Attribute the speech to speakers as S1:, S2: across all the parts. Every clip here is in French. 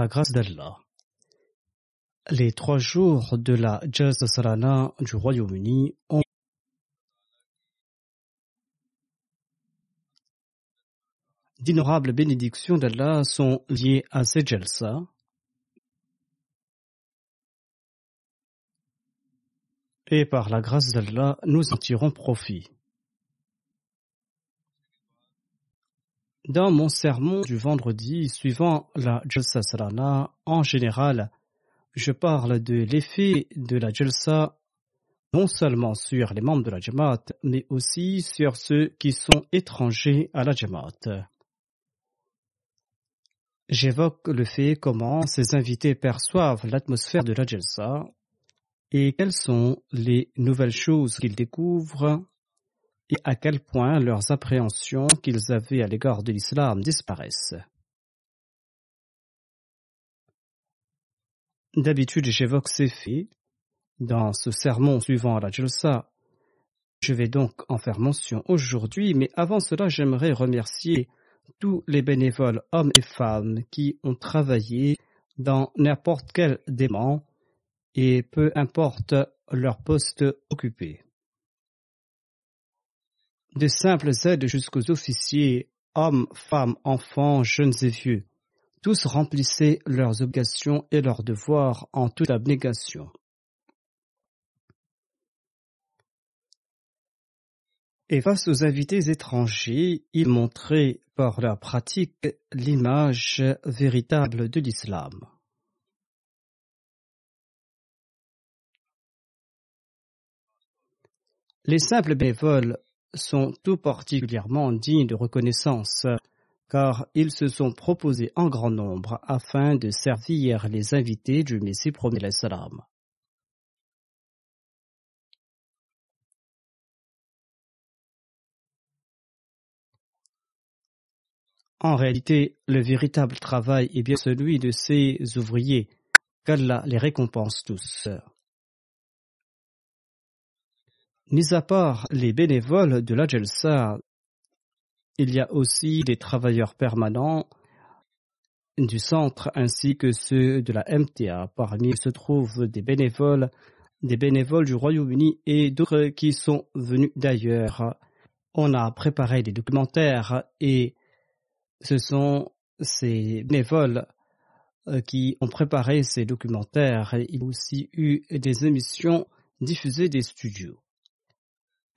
S1: la grâce d'Allah, les trois jours de la Jazz Salana du Royaume-Uni ont d'innorables bénédictions d'Allah sont liées à ces jalsa. Et par la grâce d'Allah, nous en tirons profit. Dans mon sermon du vendredi suivant la Jalsa Salana, en général, je parle de l'effet de la Jalsa non seulement sur les membres de la Jamaat, mais aussi sur ceux qui sont étrangers à la Jamaat. J'évoque le fait comment ces invités perçoivent l'atmosphère de la Jalsa et quelles sont les nouvelles choses qu'ils découvrent et à quel point leurs appréhensions qu'ils avaient à l'égard de l'islam disparaissent. D'habitude, j'évoque ces faits dans ce sermon suivant la Jalsa. Je vais donc en faire mention aujourd'hui, mais avant cela, j'aimerais remercier tous les bénévoles hommes et femmes qui ont travaillé dans n'importe quel dément et peu importe leur poste occupé. De simples aides jusqu'aux officiers, hommes, femmes, enfants, jeunes et vieux, tous remplissaient leurs obligations et leurs devoirs en toute abnégation. Et face aux invités étrangers, ils montraient par leur pratique l'image véritable de l'islam. Les simples bénévoles sont tout particulièrement dignes de reconnaissance, car ils se sont proposés en grand nombre afin de servir les invités du Messie salam. En réalité, le véritable travail est bien celui de ces ouvriers, qu'Allah les récompense tous. Mis à part les bénévoles de la Jalsa, il y a aussi des travailleurs permanents du centre ainsi que ceux de la MTA. Parmi eux se trouvent des bénévoles, des bénévoles du Royaume-Uni et d'autres qui sont venus d'ailleurs. On a préparé des documentaires et ce sont ces bénévoles euh, qui ont préparé ces documentaires. Il y a aussi eu des émissions diffusées des studios.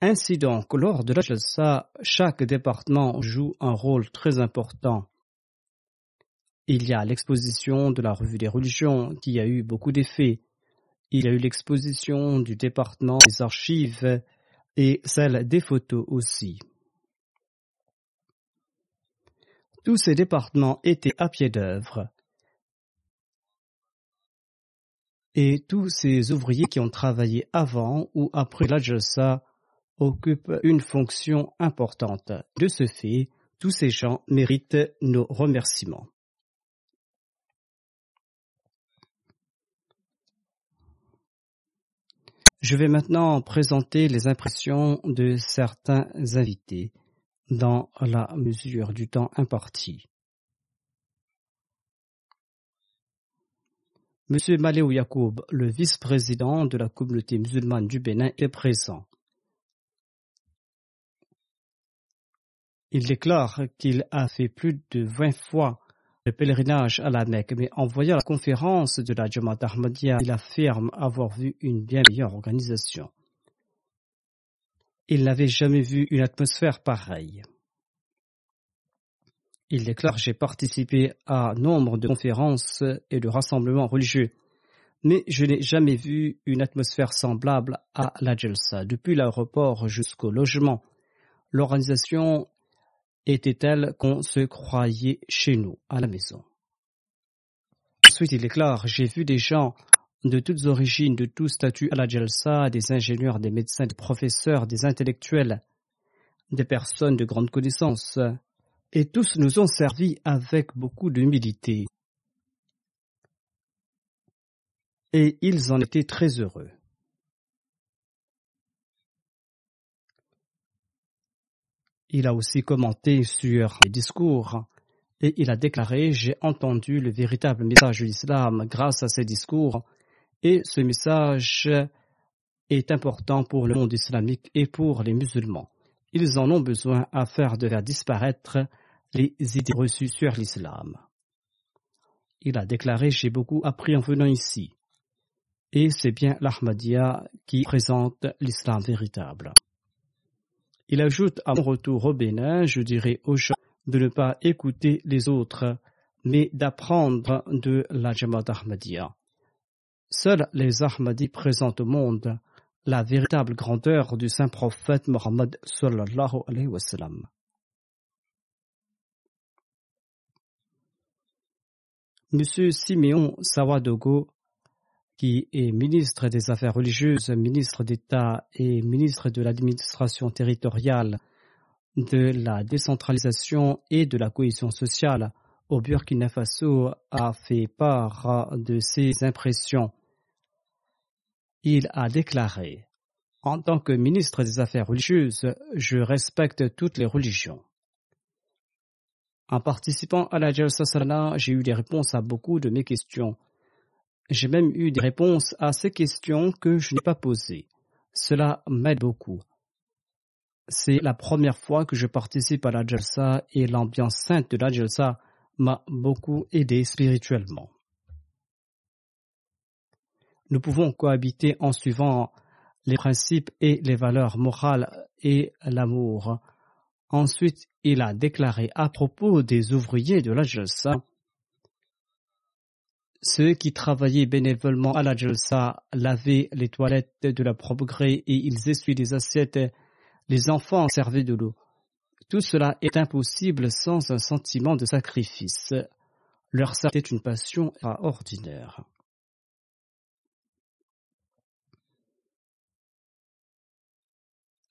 S1: Ainsi donc, lors de la Jalsa, chaque département joue un rôle très important. Il y a l'exposition de la revue des religions qui a eu beaucoup d'effets. Il y a eu l'exposition du département des archives et celle des photos aussi. Tous ces départements étaient à pied d'œuvre. Et tous ces ouvriers qui ont travaillé avant ou après la Jalsa occupent une fonction importante. De ce fait, tous ces gens méritent nos remerciements. Je vais maintenant présenter les impressions de certains invités dans la mesure du temps imparti. Monsieur Maléou Yacoub, le vice-président de la communauté musulmane du Bénin, est présent. Il déclare qu'il a fait plus de 20 fois le pèlerinage à la Mecque, mais en voyant la conférence de la Jamaat Ahmadiyya, il affirme avoir vu une bien meilleure organisation. Il n'avait jamais vu une atmosphère pareille. Il déclare J'ai participé à nombre de conférences et de rassemblements religieux, mais je n'ai jamais vu une atmosphère semblable à la Jalsa. Depuis l'aéroport jusqu'au logement, l'organisation était telle qu'on se croyait chez nous, à la maison? Ensuite, il déclare J'ai vu des gens de toutes origines, de tous statuts à la Jalsa, des ingénieurs, des médecins, des professeurs, des intellectuels, des personnes de grande connaissance, et tous nous ont servi avec beaucoup d'humilité. Et ils en étaient très heureux. Il a aussi commenté sur les discours et il a déclaré J'ai entendu le véritable message de l'islam grâce à ces discours et ce message est important pour le monde islamique et pour les musulmans. Ils en ont besoin à faire de faire disparaître les idées reçues sur l'islam. Il a déclaré J'ai beaucoup appris en venant ici. Et c'est bien l'Ahmadiyya qui présente l'islam véritable. Il ajoute à mon retour au Bénin, je dirais aux gens de ne pas écouter les autres, mais d'apprendre de la Jamaat Ahmadiyya. Seuls les Ahmadis présentent au monde la véritable grandeur du saint prophète Mohammed sallallahu alayhi wa. Monsieur Simeon Sawadogo qui est ministre des Affaires religieuses, ministre d'État et ministre de l'administration territoriale, de la décentralisation et de la cohésion sociale au Burkina Faso, a fait part de ses impressions. Il a déclaré En tant que ministre des Affaires religieuses, je respecte toutes les religions. En participant à la Jalsa j'ai eu des réponses à beaucoup de mes questions. J'ai même eu des réponses à ces questions que je n'ai pas posées. Cela m'aide beaucoup. C'est la première fois que je participe à la Jalsa et l'ambiance sainte de la Jalsa m'a beaucoup aidé spirituellement. Nous pouvons cohabiter en suivant les principes et les valeurs morales et l'amour. Ensuite, il a déclaré à propos des ouvriers de la Jalsa ceux qui travaillaient bénévolement à la Jalsa lavaient les toilettes de la propre gré et ils essuient les assiettes. Les enfants servaient de l'eau. Tout cela est impossible sans un sentiment de sacrifice. Leur ça est une passion ordinaire.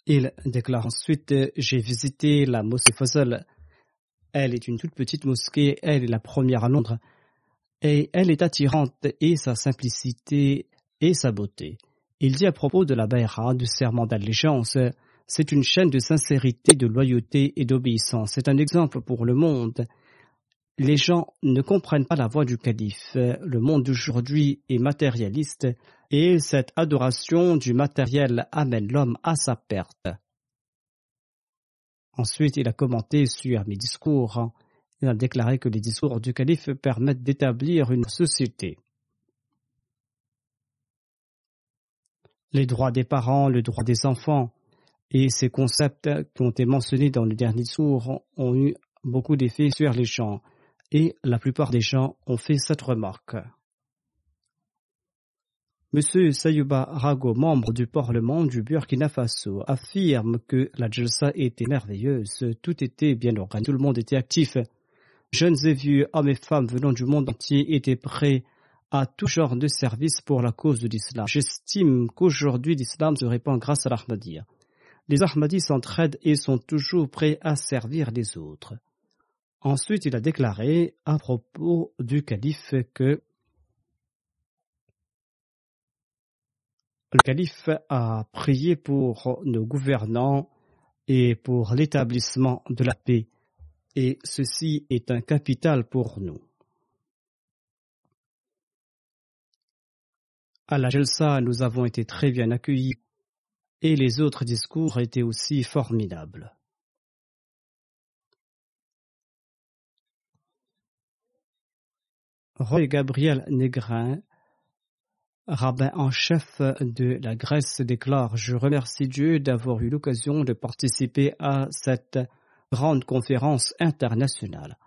S1: Il déclare ensuite J'ai visité la mosquée Fazal. Elle est une toute petite mosquée. Elle est la première à Londres et elle est attirante et sa simplicité et sa beauté. Il dit à propos de la Bayra, du serment d'allégeance, c'est une chaîne de sincérité, de loyauté et d'obéissance. C'est un exemple pour le monde. Les gens ne comprennent pas la voix du calife. Le monde d'aujourd'hui est matérialiste et cette adoration du matériel amène l'homme à sa perte. Ensuite, il a commenté sur mes discours. Il a déclaré que les discours du calife permettent d'établir une société. Les droits des parents, le droit des enfants et ces concepts qui ont été mentionnés dans le dernier discours ont eu beaucoup d'effets sur les gens et la plupart des gens ont fait cette remarque. M. Sayuba Rago, membre du Parlement du Burkina Faso, affirme que la Jalsa était merveilleuse, tout était bien organisé, tout le monde était actif. Jeunes et vieux, hommes et femmes venant du monde entier étaient prêts à tout genre de service pour la cause de l'islam. J'estime qu'aujourd'hui l'islam se répand grâce à l'Ahmadiyya. Les Ahmadis s'entraident et sont toujours prêts à servir les autres. Ensuite, il a déclaré à propos du calife que le calife a prié pour nos gouvernants et pour l'établissement de la paix, et ceci est un capital pour nous. À la Jelsa, nous avons été très bien accueillis et les autres discours étaient aussi formidables. Roy Gabriel Negrin, rabbin en chef de la Grèce, déclare Je remercie Dieu d'avoir eu l'occasion de participer à cette grande conférence internationale.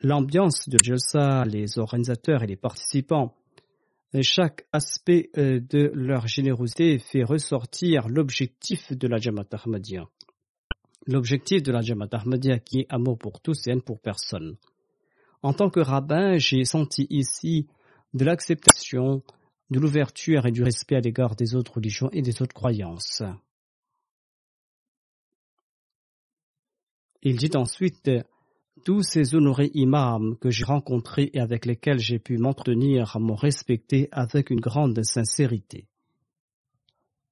S1: L'ambiance de Jelsa, les organisateurs et les participants chaque aspect euh, de leur générosité fait ressortir l'objectif de la Jamaat Ahmadiyya. L'objectif de la Jamaat Ahmadiyya qui est amour pour tous et haine pour personne. En tant que rabbin, j'ai senti ici de l'acceptation, de l'ouverture et du respect à l'égard des autres religions et des autres croyances. Il dit ensuite tous ces honorés imams que j'ai rencontrés et avec lesquels j'ai pu m'entretenir m'ont respecté avec une grande sincérité.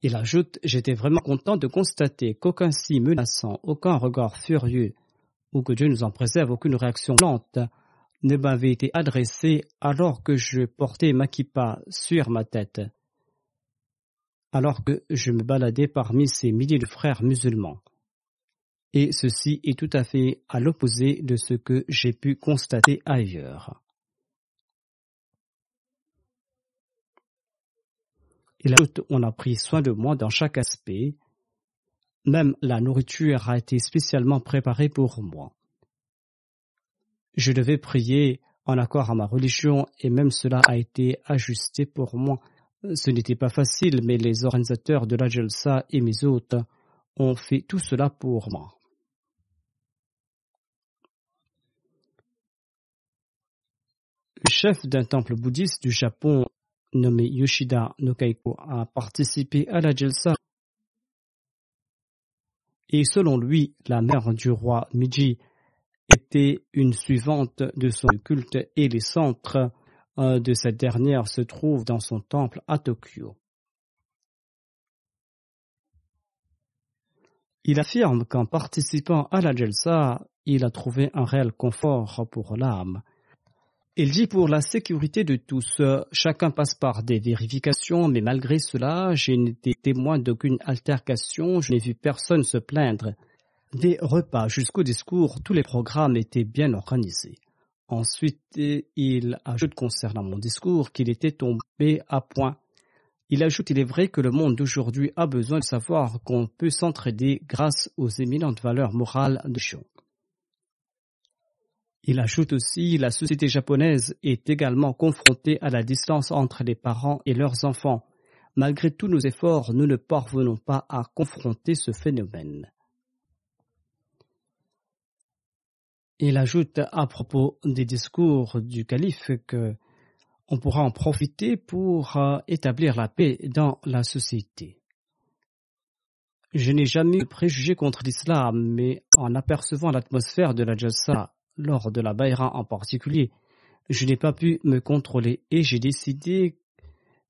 S1: Il ajoute J'étais vraiment content de constater qu'aucun si menaçant, aucun regard furieux, ou que Dieu nous en préserve, aucune réaction lente, ne m'avait été adressé alors que je portais ma kippa sur ma tête, alors que je me baladais parmi ces milliers de frères musulmans et ceci est tout à fait à l'opposé de ce que j'ai pu constater ailleurs. Il ajoute, on a pris soin de moi dans chaque aspect, même la nourriture a été spécialement préparée pour moi. Je devais prier en accord à ma religion et même cela a été ajusté pour moi. Ce n'était pas facile, mais les organisateurs de la Jalsa et mes hôtes ont fait tout cela pour moi. Chef d'un temple bouddhiste du Japon nommé Yoshida Nokaiko a participé à la Jelsa et selon lui, la mère du roi Miji était une suivante de son culte et les centres. De cette dernière se trouvent dans son temple à Tokyo. Il affirme qu'en participant à la Jelsa, il a trouvé un réel confort pour l'âme il dit pour la sécurité de tous, chacun passe par des vérifications, mais malgré cela, je n'ai été témoin d'aucune altercation, je n'ai vu personne se plaindre. Des repas jusqu'au discours, tous les programmes étaient bien organisés. Ensuite, il ajoute concernant mon discours qu'il était tombé à point. Il ajoute il est vrai que le monde d'aujourd'hui a besoin de savoir qu'on peut s'entraider grâce aux éminentes valeurs morales de Chion. Il ajoute aussi la société japonaise est également confrontée à la distance entre les parents et leurs enfants. Malgré tous nos efforts, nous ne parvenons pas à confronter ce phénomène. Il ajoute à propos des discours du calife que on pourra en profiter pour euh, établir la paix dans la société. Je n'ai jamais eu préjugé contre l'islam, mais en apercevant l'atmosphère de la Jalsa lors de la Bayra en particulier, je n'ai pas pu me contrôler et j'ai décidé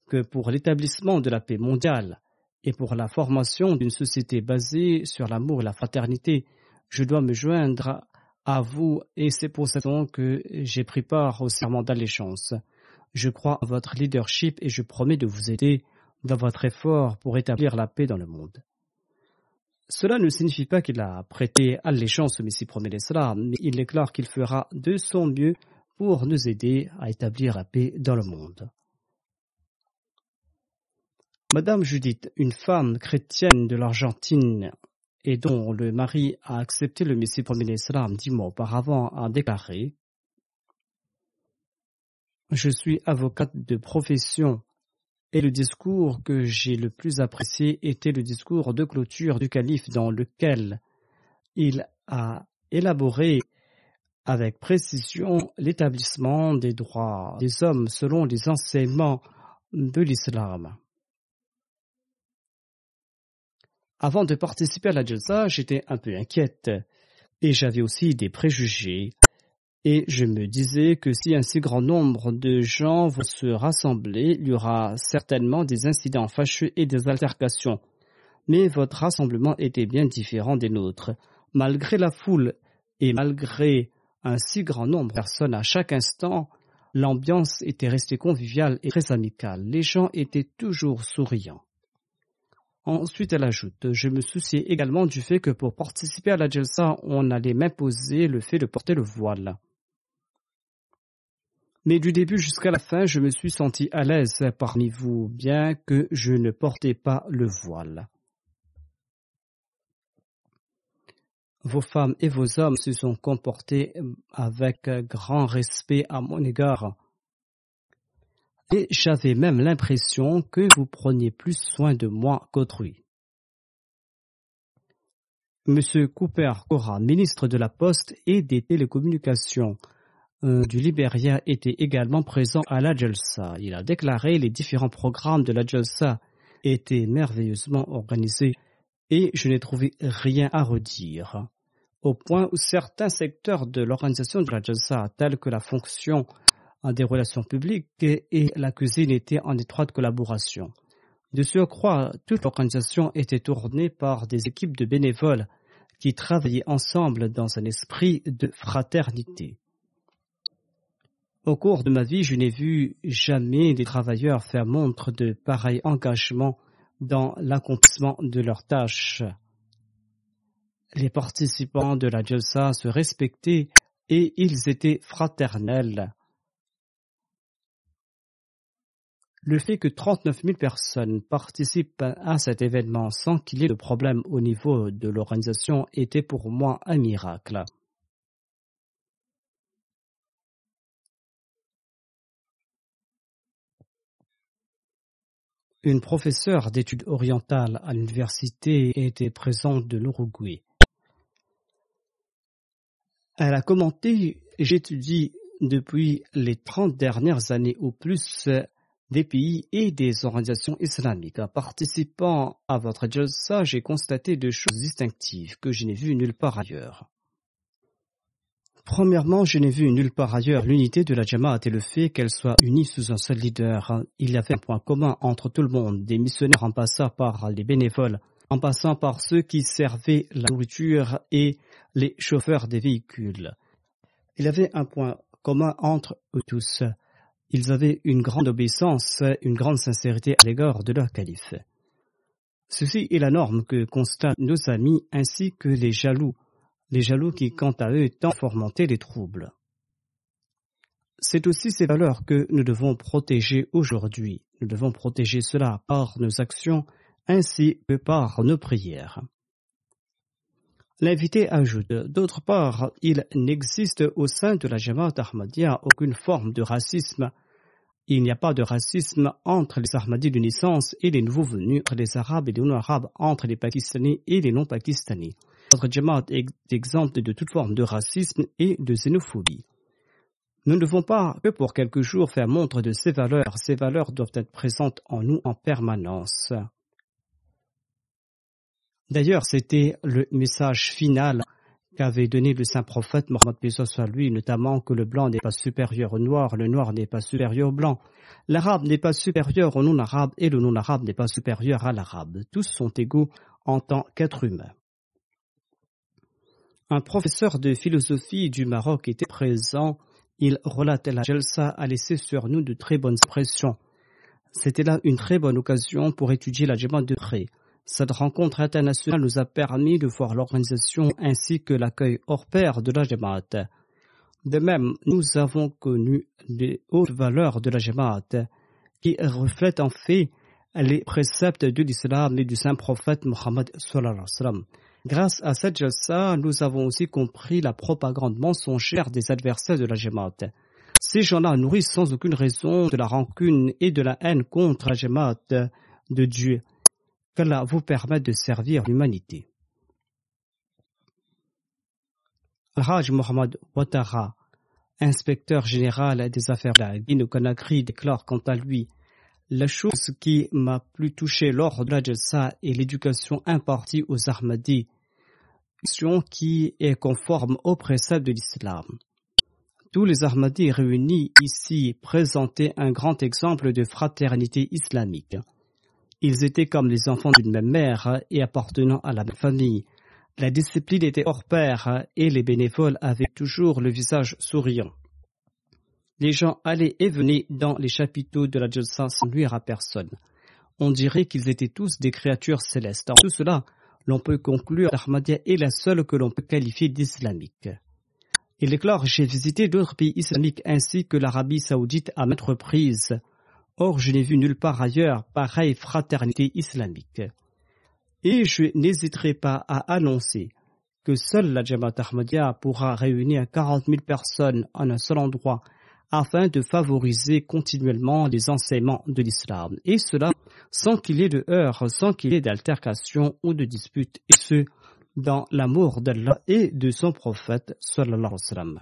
S1: que pour l'établissement de la paix mondiale et pour la formation d'une société basée sur l'amour et la fraternité, je dois me joindre à vous et c'est pour cette raison que j'ai pris part au serment d'allégeance. Je crois en votre leadership et je promets de vous aider dans votre effort pour établir la paix dans le monde. Cela ne signifie pas qu'il a prêté allégeance au Messie premier mais il déclare qu'il fera de son mieux pour nous aider à établir la paix dans le monde. Madame Judith, une femme chrétienne de l'Argentine et dont le mari a accepté le Messie premier dix mois auparavant, a déclaré Je suis avocate de profession et le discours que j'ai le plus apprécié était le discours de clôture du calife dans lequel il a élaboré avec précision l'établissement des droits des hommes selon les enseignements de l'islam. Avant de participer à la Jalsa, j'étais un peu inquiète et j'avais aussi des préjugés. Et je me disais que si un si grand nombre de gens vont se rassembler, il y aura certainement des incidents fâcheux et des altercations. Mais votre rassemblement était bien différent des nôtres. Malgré la foule et malgré un si grand nombre de personnes à chaque instant, l'ambiance était restée conviviale et très amicale. Les gens étaient toujours souriants. Ensuite, elle ajoute Je me souciais également du fait que pour participer à la Jalsa, on allait m'imposer le fait de porter le voile. Mais du début jusqu'à la fin, je me suis senti à l'aise parmi vous, bien que je ne portais pas le voile. Vos femmes et vos hommes se sont comportés avec grand respect à mon égard. Et j'avais même l'impression que vous preniez plus soin de moi qu'autrui. Monsieur Cooper Cora, ministre de la Poste et des Télécommunications du Libéria, était également présent à la Jalsa. Il a déclaré les différents programmes de la Jalsa étaient merveilleusement organisés et je n'ai trouvé rien à redire. Au point où certains secteurs de l'organisation de la Jalsa, tels que la fonction des relations publiques et la cuisine, étaient en étroite collaboration. De surcroît, toute l'organisation était tournée par des équipes de bénévoles qui travaillaient ensemble dans un esprit de fraternité. Au cours de ma vie, je n'ai vu jamais des travailleurs faire montre de pareil engagement dans l'accomplissement de leurs tâches. Les participants de la Jalsa se respectaient et ils étaient fraternels. Le fait que 39 000 personnes participent à cet événement sans qu'il y ait de problème au niveau de l'organisation était pour moi un miracle. Une professeure d'études orientales à l'université était présente de l'Uruguay. Elle a commenté J'étudie depuis les trente dernières années au plus des pays et des organisations islamiques. En participant à votre jalsa, j'ai constaté deux choses distinctives que je n'ai vues nulle part ailleurs. Premièrement, je n'ai vu nulle part ailleurs l'unité de la Jamaat et le fait qu'elle soit unie sous un seul leader. Il y avait un point commun entre tout le monde, des missionnaires en passant par les bénévoles, en passant par ceux qui servaient la nourriture et les chauffeurs des véhicules. Il y avait un point commun entre eux tous. Ils avaient une grande obéissance, une grande sincérité à l'égard de leur calife. Ceci est la norme que constatent nos amis ainsi que les jaloux les jaloux qui, quant à eux, tentent fomenter les troubles. C'est aussi ces valeurs que nous devons protéger aujourd'hui. Nous devons protéger cela par nos actions ainsi que par nos prières. L'invité ajoute D'autre part, il n'existe au sein de la Jamaat Ahmadiyya aucune forme de racisme. Il n'y a pas de racisme entre les Ahmadis de naissance et les nouveaux venus, entre les Arabes et les non-Arabes, entre les Pakistanais et les non-Pakistanais. Notre Jamaat est exempte de toute forme de racisme et de xénophobie. Nous ne devons pas que pour quelques jours faire montre de ces valeurs. Ces valeurs doivent être présentes en nous en permanence. D'ailleurs, c'était le message final qu'avait donné le saint prophète Mohammed à lui, notamment que le blanc n'est pas supérieur au noir, le noir n'est pas supérieur au blanc, l'arabe n'est pas supérieur au non-arabe et le non-arabe n'est pas supérieur à l'arabe. Tous sont égaux en tant qu'êtres humains. Un professeur de philosophie du Maroc était présent. Il relatait la Jalsa a laissé sur nous de très bonnes impressions. C'était là une très bonne occasion pour étudier la Jamaat de près. Cette rencontre internationale nous a permis de voir l'organisation ainsi que l'accueil hors pair de la Jamaat. De même, nous avons connu les hautes valeurs de la Jamaat qui reflètent en fait les préceptes de l'islam et du saint prophète Mohammed Grâce à cette jalsa, nous avons aussi compris la propagande mensongère des adversaires de la Jamaat. Ces gens-là nourrissent sans aucune raison de la rancune et de la haine contre la Jamaat de Dieu. Qu'Allah vous permette de servir l'humanité. Raj Mohammad Ouattara, inspecteur général des affaires de la Guinée-Conakry, déclare quant à lui La chose qui m'a plus touché lors de la est l'éducation impartie aux Ahmadis, qui est conforme aux préceptes de l'islam. Tous les Ahmadis réunis ici présentaient un grand exemple de fraternité islamique. Ils étaient comme les enfants d'une même mère et appartenant à la même famille. La discipline était hors pair et les bénévoles avaient toujours le visage souriant. Les gens allaient et venaient dans les chapiteaux de la Jalsa sans nuire à personne. On dirait qu'ils étaient tous des créatures célestes. En tout cela, l'on peut conclure qu'Ahmadiyya est la seule que l'on peut qualifier d'islamique. Il déclare J'ai visité d'autres pays islamiques ainsi que l'Arabie saoudite à maintes reprises. Or, je n'ai vu nulle part ailleurs pareille fraternité islamique et je n'hésiterai pas à annoncer que seule la Jamaat Ahmadiyya pourra réunir 40 000 personnes en un seul endroit afin de favoriser continuellement les enseignements de l'islam. Et cela sans qu'il y ait de heurts, sans qu'il y ait d'altercation ou de disputes, et ce, dans l'amour d'Allah et de son prophète sallallahu alayhi wa sallam.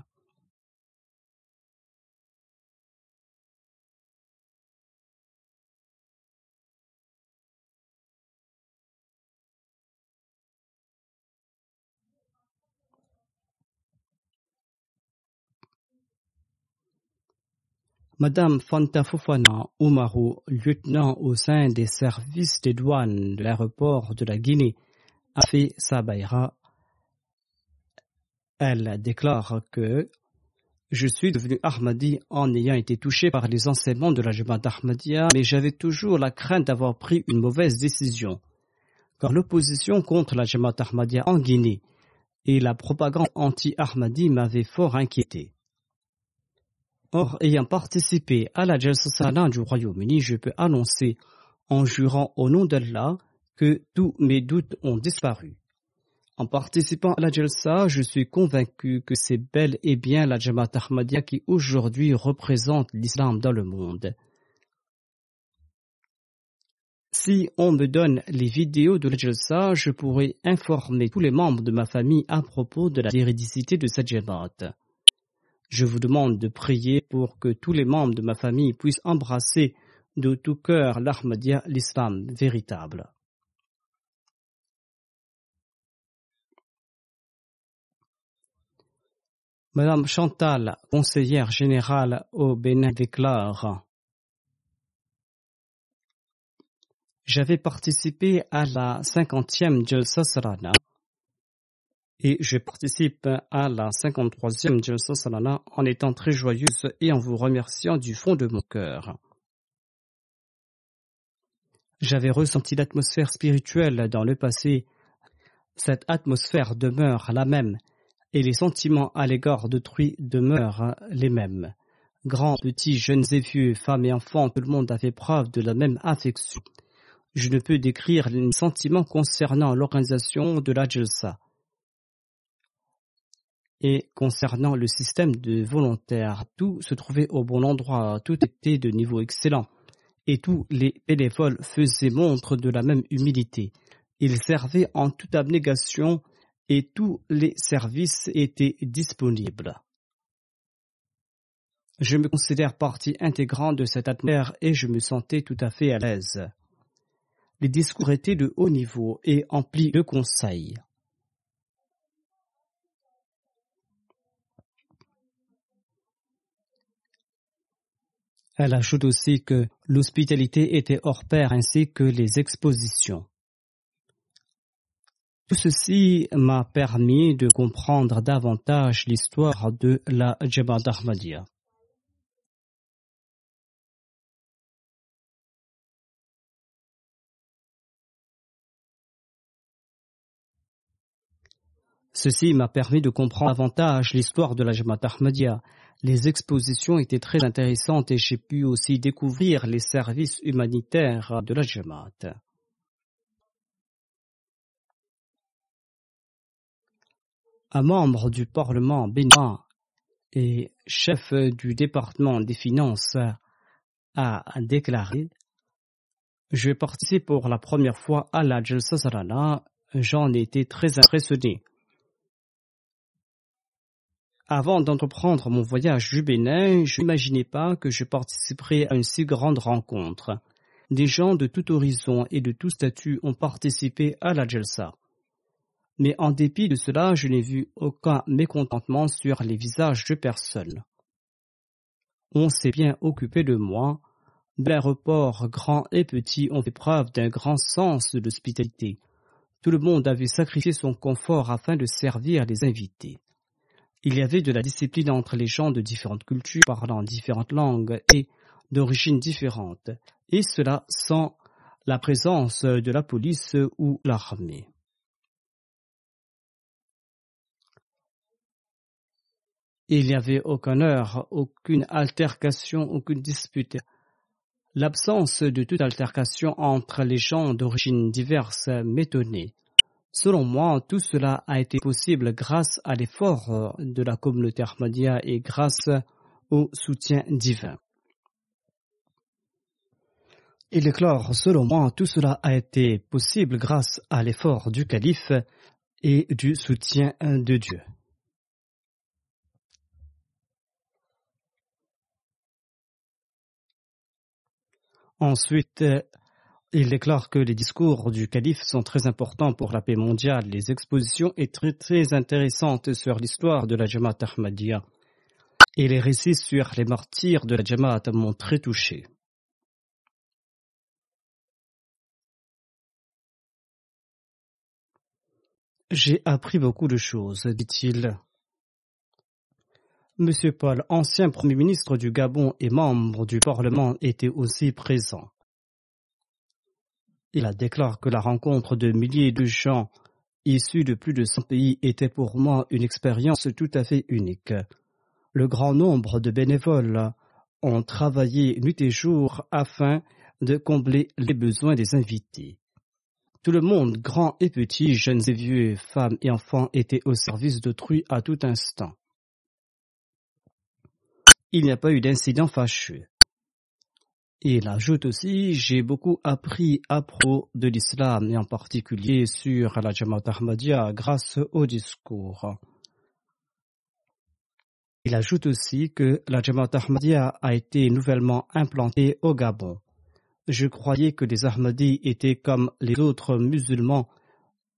S1: Madame Fanta Fofana Oumarou, lieutenant au sein des services des douanes de l'aéroport de la Guinée, a fait sa baïra. Elle déclare que je suis devenu Ahmadi en ayant été touché par les enseignements de la Jamaat Ahmadiyya, mais j'avais toujours la crainte d'avoir pris une mauvaise décision. Car l'opposition contre la Jamaat Ahmadiyya en Guinée et la propagande anti-Ahmadi m'avaient fort inquiété. Or, ayant participé à la Jalsa du Royaume-Uni, je peux annoncer, en jurant au nom d'Allah, que tous mes doutes ont disparu. En participant à la Jalsa, je suis convaincu que c'est bel et bien la Jamaat Ahmadiyya qui aujourd'hui représente l'islam dans le monde. Si on me donne les vidéos de la Jalsa, je pourrai informer tous les membres de ma famille à propos de la véridicité de cette Jamaat. Je vous demande de prier pour que tous les membres de ma famille puissent embrasser de tout cœur l'Ahmadiyya, l'islam véritable. Madame Chantal, conseillère générale au Bénin, déclare J'avais participé à la cinquantième Jalsa Sarana et je participe à la 53e Jalsa Salana en étant très joyeuse et en vous remerciant du fond de mon cœur. J'avais ressenti l'atmosphère spirituelle dans le passé. Cette atmosphère demeure la même et les sentiments à l'égard d'autrui demeurent les mêmes. Grands, petits, jeunes et vieux, femmes et enfants, tout le monde a fait preuve de la même affection. Je ne peux décrire les sentiments concernant l'organisation de la Jalsa. Et concernant le système de volontaires, tout se trouvait au bon endroit, tout était de niveau excellent. Et tous les bénévoles faisaient montre de la même humilité. Ils servaient en toute abnégation et tous les services étaient disponibles. Je me considère partie intégrante de cette atmosphère et je me sentais tout à fait à l'aise. Les discours étaient de haut niveau et emplis de conseils. Elle ajoute aussi que l'hospitalité était hors pair ainsi que les expositions. Tout ceci m'a permis de comprendre davantage l'histoire de la Jabhat Ahmadiyya. Ceci m'a permis de comprendre davantage l'histoire de la Jamaat Ahmadiyya. Les expositions étaient très intéressantes et j'ai pu aussi découvrir les services humanitaires de la Jamaat. Un membre du Parlement bénin et chef du département des finances a déclaré Je participe pour la première fois à la Jalsa J'en ai été très impressionné. Avant d'entreprendre mon voyage du Bénin, je n'imaginais pas que je participerais à une si grande rencontre. Des gens de tout horizon et de tout statut ont participé à la Jalsa. Mais en dépit de cela, je n'ai vu aucun mécontentement sur les visages de personne. On s'est bien occupé de moi. L'aéroport, grand et petit, ont fait preuve d'un grand sens de l'hospitalité. Tout le monde avait sacrifié son confort afin de servir les invités. Il y avait de la discipline entre les gens de différentes cultures parlant différentes langues et d'origines différentes, et cela sans la présence de la police ou l'armée. Il n'y avait aucune heure, aucune altercation, aucune dispute. L'absence de toute altercation entre les gens d'origines diverses m'étonnait. Selon moi, tout cela a été possible grâce à l'effort de la communauté Ahmadiyya et grâce au soutien divin. Il clair, selon moi, tout cela a été possible grâce à l'effort du calife et du soutien de Dieu. Ensuite, il déclare que les discours du calife sont très importants pour la paix mondiale. Les expositions sont très, très intéressantes sur l'histoire de la Jamaat Ahmadiyya. Et les récits sur les martyrs de la Jamaat m'ont très touché. J'ai appris beaucoup de choses, dit-il. Monsieur Paul, ancien Premier ministre du Gabon et membre du Parlement, était aussi présent. Il a déclaré que la rencontre de milliers de gens issus de plus de 100 pays était pour moi une expérience tout à fait unique. Le grand nombre de bénévoles ont travaillé nuit et jour afin de combler les besoins des invités. Tout le monde, grand et petit, jeunes et vieux, femmes et enfants, était au service d'autrui à tout instant il n'y a pas eu d'incident fâcheux. Il ajoute aussi, j'ai beaucoup appris à propos de l'islam et en particulier sur la Jamaat Ahmadiyya grâce au discours. Il ajoute aussi que la Jamaat Ahmadiyya a été nouvellement implantée au Gabon. Je croyais que les Ahmadis étaient comme les autres musulmans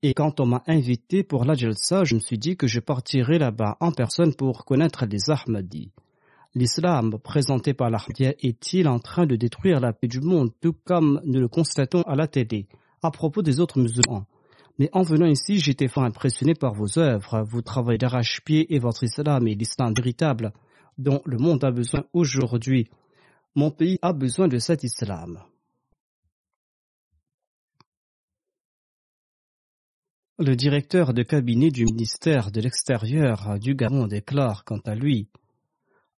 S1: et quand on m'a invité pour la Jalsa, je me suis dit que je partirais là-bas en personne pour connaître les Ahmadis. L'islam présenté par l'Ahmadiyya est-il en train de détruire la paix du monde, tout comme nous le constatons à la télé, à propos des autres musulmans? Mais en venant ici, j'étais fort impressionné par vos œuvres, vos travaux d'arrache-pied et votre islam et l'islam véritable dont le monde a besoin aujourd'hui. Mon pays a besoin de cet islam. Le directeur de cabinet du ministère de l'Extérieur du Gabon déclare quant à lui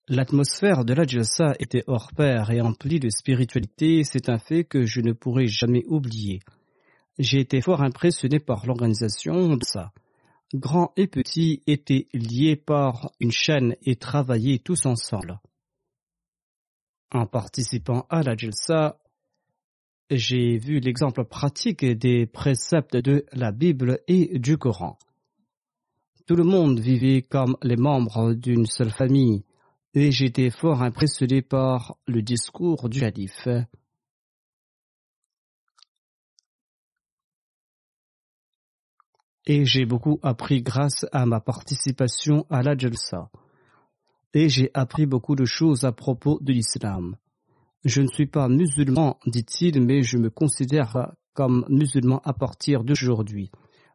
S1: L'atmosphère de la Jalsa était hors pair et emplie de spiritualité, c'est un fait que je ne pourrai jamais oublier. J'ai été fort impressionné par l'organisation de ça. Grands et petits étaient liés par une chaîne et travaillaient tous ensemble. En participant à la Jalsa, j'ai vu l'exemple pratique des préceptes de la Bible et du Coran. Tout le monde vivait comme les membres d'une seule famille et j'étais fort impressionné par le discours du calife. Et j'ai beaucoup appris grâce à ma participation à la Jalsa. Et j'ai appris beaucoup de choses à propos de l'islam. Je ne suis pas musulman, dit-il, mais je me considère comme musulman à partir d'aujourd'hui.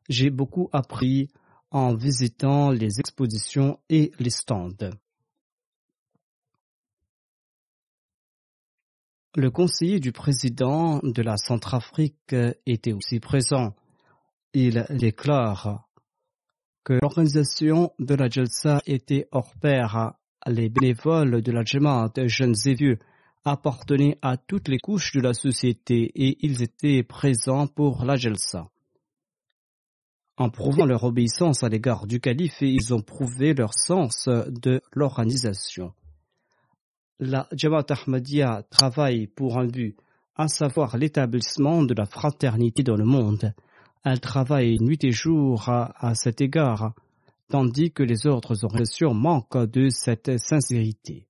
S1: J'ai beaucoup appris en visitant les expositions et les stands. Le conseiller du président de la Centrafrique était aussi présent. Il déclare que l'organisation de la Jalsa était hors pair. Les bénévoles de la Jamaat, jeunes et vieux, appartenaient à toutes les couches de la société et ils étaient présents pour la Jalsa. En prouvant leur obéissance à l'égard du calife, ils ont prouvé leur sens de l'organisation la Jamaat Ahmadiyya travaille pour un but, à savoir l'établissement de la fraternité dans le monde. Elle travaille nuit et jour à, cet égard tandis que les autres organisations manquent de cette sincérité.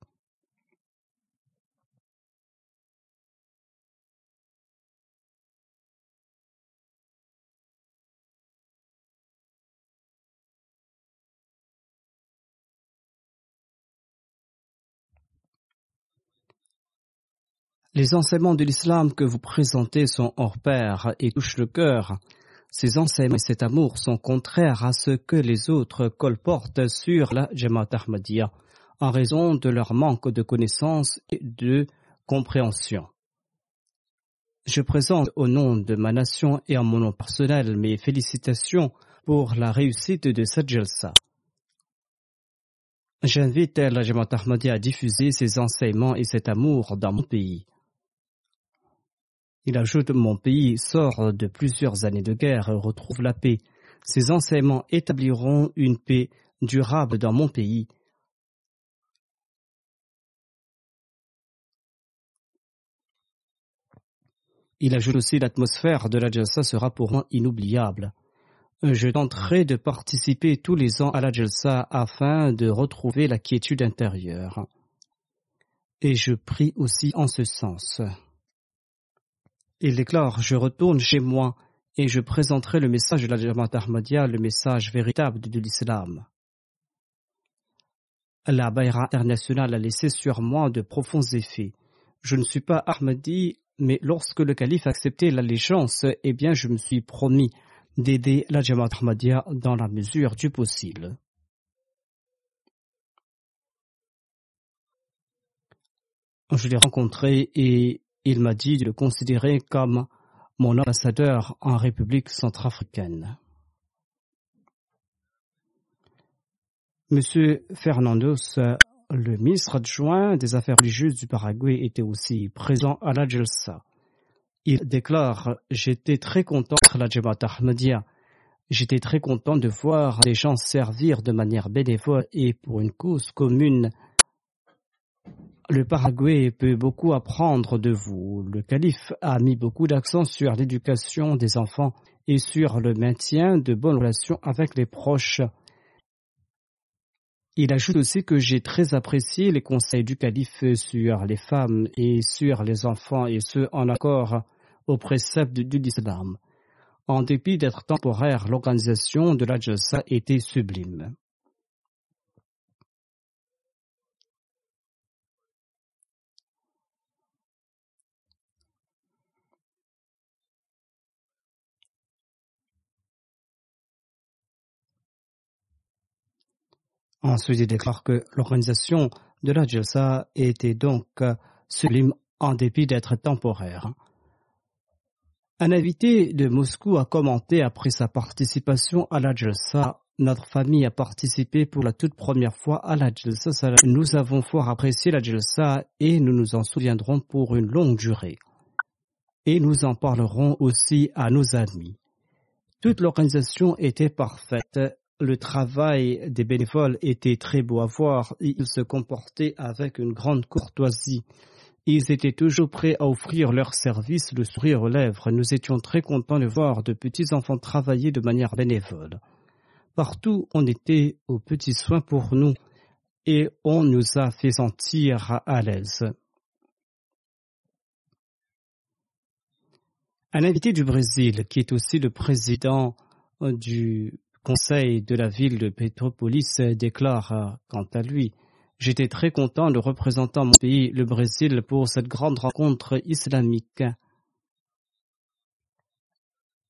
S1: Les enseignements de l'islam que vous présentez sont hors pair et touchent le cœur. Ces enseignements et cet amour sont contraires à ce que les autres colportent sur la Jamaat Ahmadiyya en raison de leur manque de connaissances et de compréhension. Je présente au nom de ma nation et en mon nom personnel mes félicitations pour la réussite de cette. J'invite la Jamaat Ahmadiyya à diffuser ces enseignements et cet amour dans mon pays. Il ajoute Mon pays sort de plusieurs années de guerre et retrouve la paix. Ces enseignements établiront une paix durable dans mon pays. Il ajoute aussi l'atmosphère de la Jalsa sera pour moi inoubliable. Je tenterai de participer tous les ans à la Jalsa afin de retrouver la quiétude intérieure. Et je prie aussi en ce sens. Il déclare Je retourne chez moi et je présenterai le message de la Jamaat Ahmadiyya, le message véritable de l'islam. La Bayra internationale a laissé sur moi de profonds effets. Je ne suis pas Ahmadi, mais lorsque le calife a l'allégeance, eh bien, je me suis promis d'aider la Jamaat Ahmadiyya dans la mesure du possible. Je l'ai rencontré et il m'a dit de le considérer comme mon ambassadeur en République centrafricaine. Monsieur Fernandos, le ministre adjoint des Affaires religieuses du Paraguay, était aussi présent à la Jalsa. Il déclare J'étais très content de la Ahmadiyya. J'étais très content de voir des gens servir de manière bénévole et pour une cause commune le Paraguay peut beaucoup apprendre de vous. Le calife a mis beaucoup d'accent sur l'éducation des enfants et sur le maintien de bonnes relations avec les proches. Il ajoute aussi que j'ai très apprécié les conseils du calife sur les femmes et sur les enfants et ce en accord aux préceptes de l'islam. En dépit d'être temporaire, l'organisation de la Jalsa était sublime. Ensuite, il déclare que l'organisation de la Jalsa était donc euh, sublime en dépit d'être temporaire. Un invité de Moscou a commenté après sa participation à la Jalsa Notre famille a participé pour la toute première fois à la Jalsa. Nous avons fort apprécié la Jalsa et nous nous en souviendrons pour une longue durée. Et nous en parlerons aussi à nos amis. Toute l'organisation était parfaite le travail des bénévoles était très beau à voir. Ils se comportaient avec une grande courtoisie. Ils étaient toujours prêts à offrir leur service, le sourire aux lèvres. Nous étions très contents de voir de petits enfants travailler de manière bénévole. Partout, on était aux petits soins pour nous et on nous a fait sentir à l'aise. Un invité du Brésil, qui est aussi le président du conseil de la ville de Petropolis déclare quant à lui J'étais très content de représenter mon pays, le Brésil, pour cette grande rencontre islamique.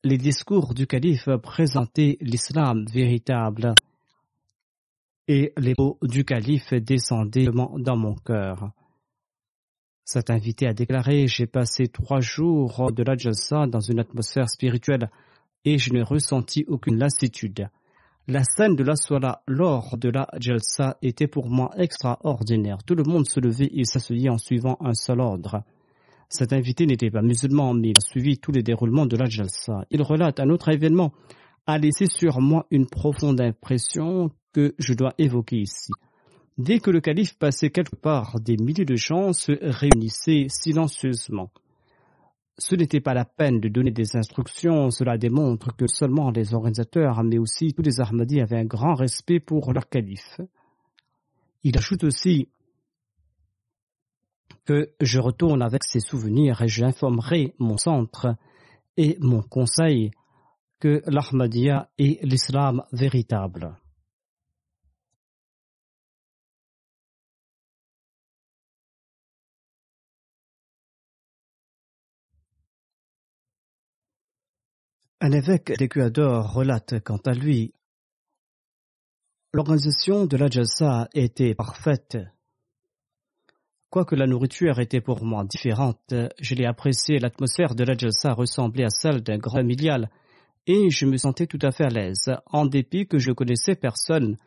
S1: Les discours du calife présentaient l'islam véritable et les mots du calife descendaient dans mon cœur. Cet invité a déclaré J'ai passé trois jours de la dans une atmosphère spirituelle et je n'ai ressenti aucune lassitude. La scène de la soirée lors de la Jalsa était pour moi extraordinaire. Tout le monde se levait et s'asseyait en suivant un seul ordre. Cet invité n'était pas musulman, mais il a suivi tous les déroulements de la Jalsa. Il relate un autre événement a laissé sur moi une profonde impression que je dois évoquer ici. Dès que le calife passait quelque part, des milliers de gens se réunissaient silencieusement. Ce n'était pas la peine de donner des instructions. Cela démontre que seulement les organisateurs, mais aussi tous les Ahmadis avaient un grand respect pour leur calife. Il ajoute aussi que je retourne avec ces souvenirs et j'informerai mon centre et mon conseil que l'Ahmadiyya est l'islam véritable. Un évêque d'Équateur relate quant à lui L'organisation de la Jalsa était parfaite. Quoique la nourriture était pour moi différente, je l'ai apprécié. L'atmosphère de la Jalsa ressemblait à celle d'un grand familial et je me sentais tout à fait à l'aise. En dépit que je connaissais personne,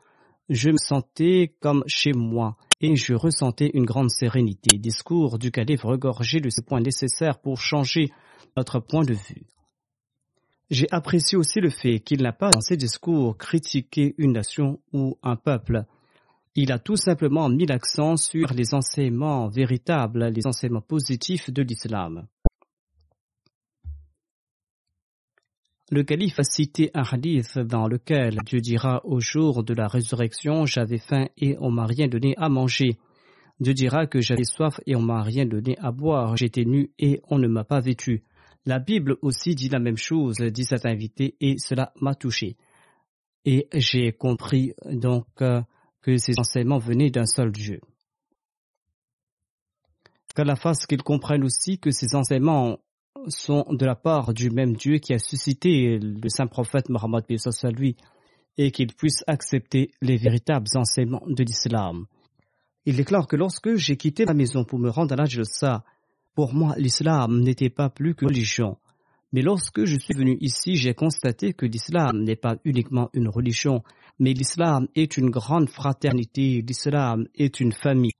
S1: je me sentais comme chez moi et je ressentais une grande sérénité. Discours du calife regorgé de ces points nécessaires pour changer notre point de vue. J'ai apprécié aussi le fait qu'il n'a pas dans ses discours critiqué une nation ou un peuple. Il a tout simplement mis l'accent sur les enseignements véritables, les enseignements positifs de l'islam. Le calife a cité un hadith dans lequel Dieu dira au jour de la résurrection J'avais faim et on m'a rien donné à manger. Dieu dira que j'avais soif et on m'a rien donné à boire. J'étais nu et on ne m'a pas vêtu. La Bible aussi dit la même chose, dit cet invité, et cela m'a touché. Et j'ai compris donc euh, que ces enseignements venaient d'un seul Dieu. la fasse qu'ils comprennent aussi que ces enseignements sont de la part du même Dieu qui a suscité le saint prophète Mohammed et qu'ils puissent accepter les véritables enseignements de l'islam. Il déclare que lorsque j'ai quitté ma maison pour me rendre à l'Ajlsa, pour moi, l'islam n'était pas plus que religion. Mais lorsque je suis venu ici, j'ai constaté que l'islam n'est pas uniquement une religion, mais l'islam est une grande fraternité, l'islam est une famille.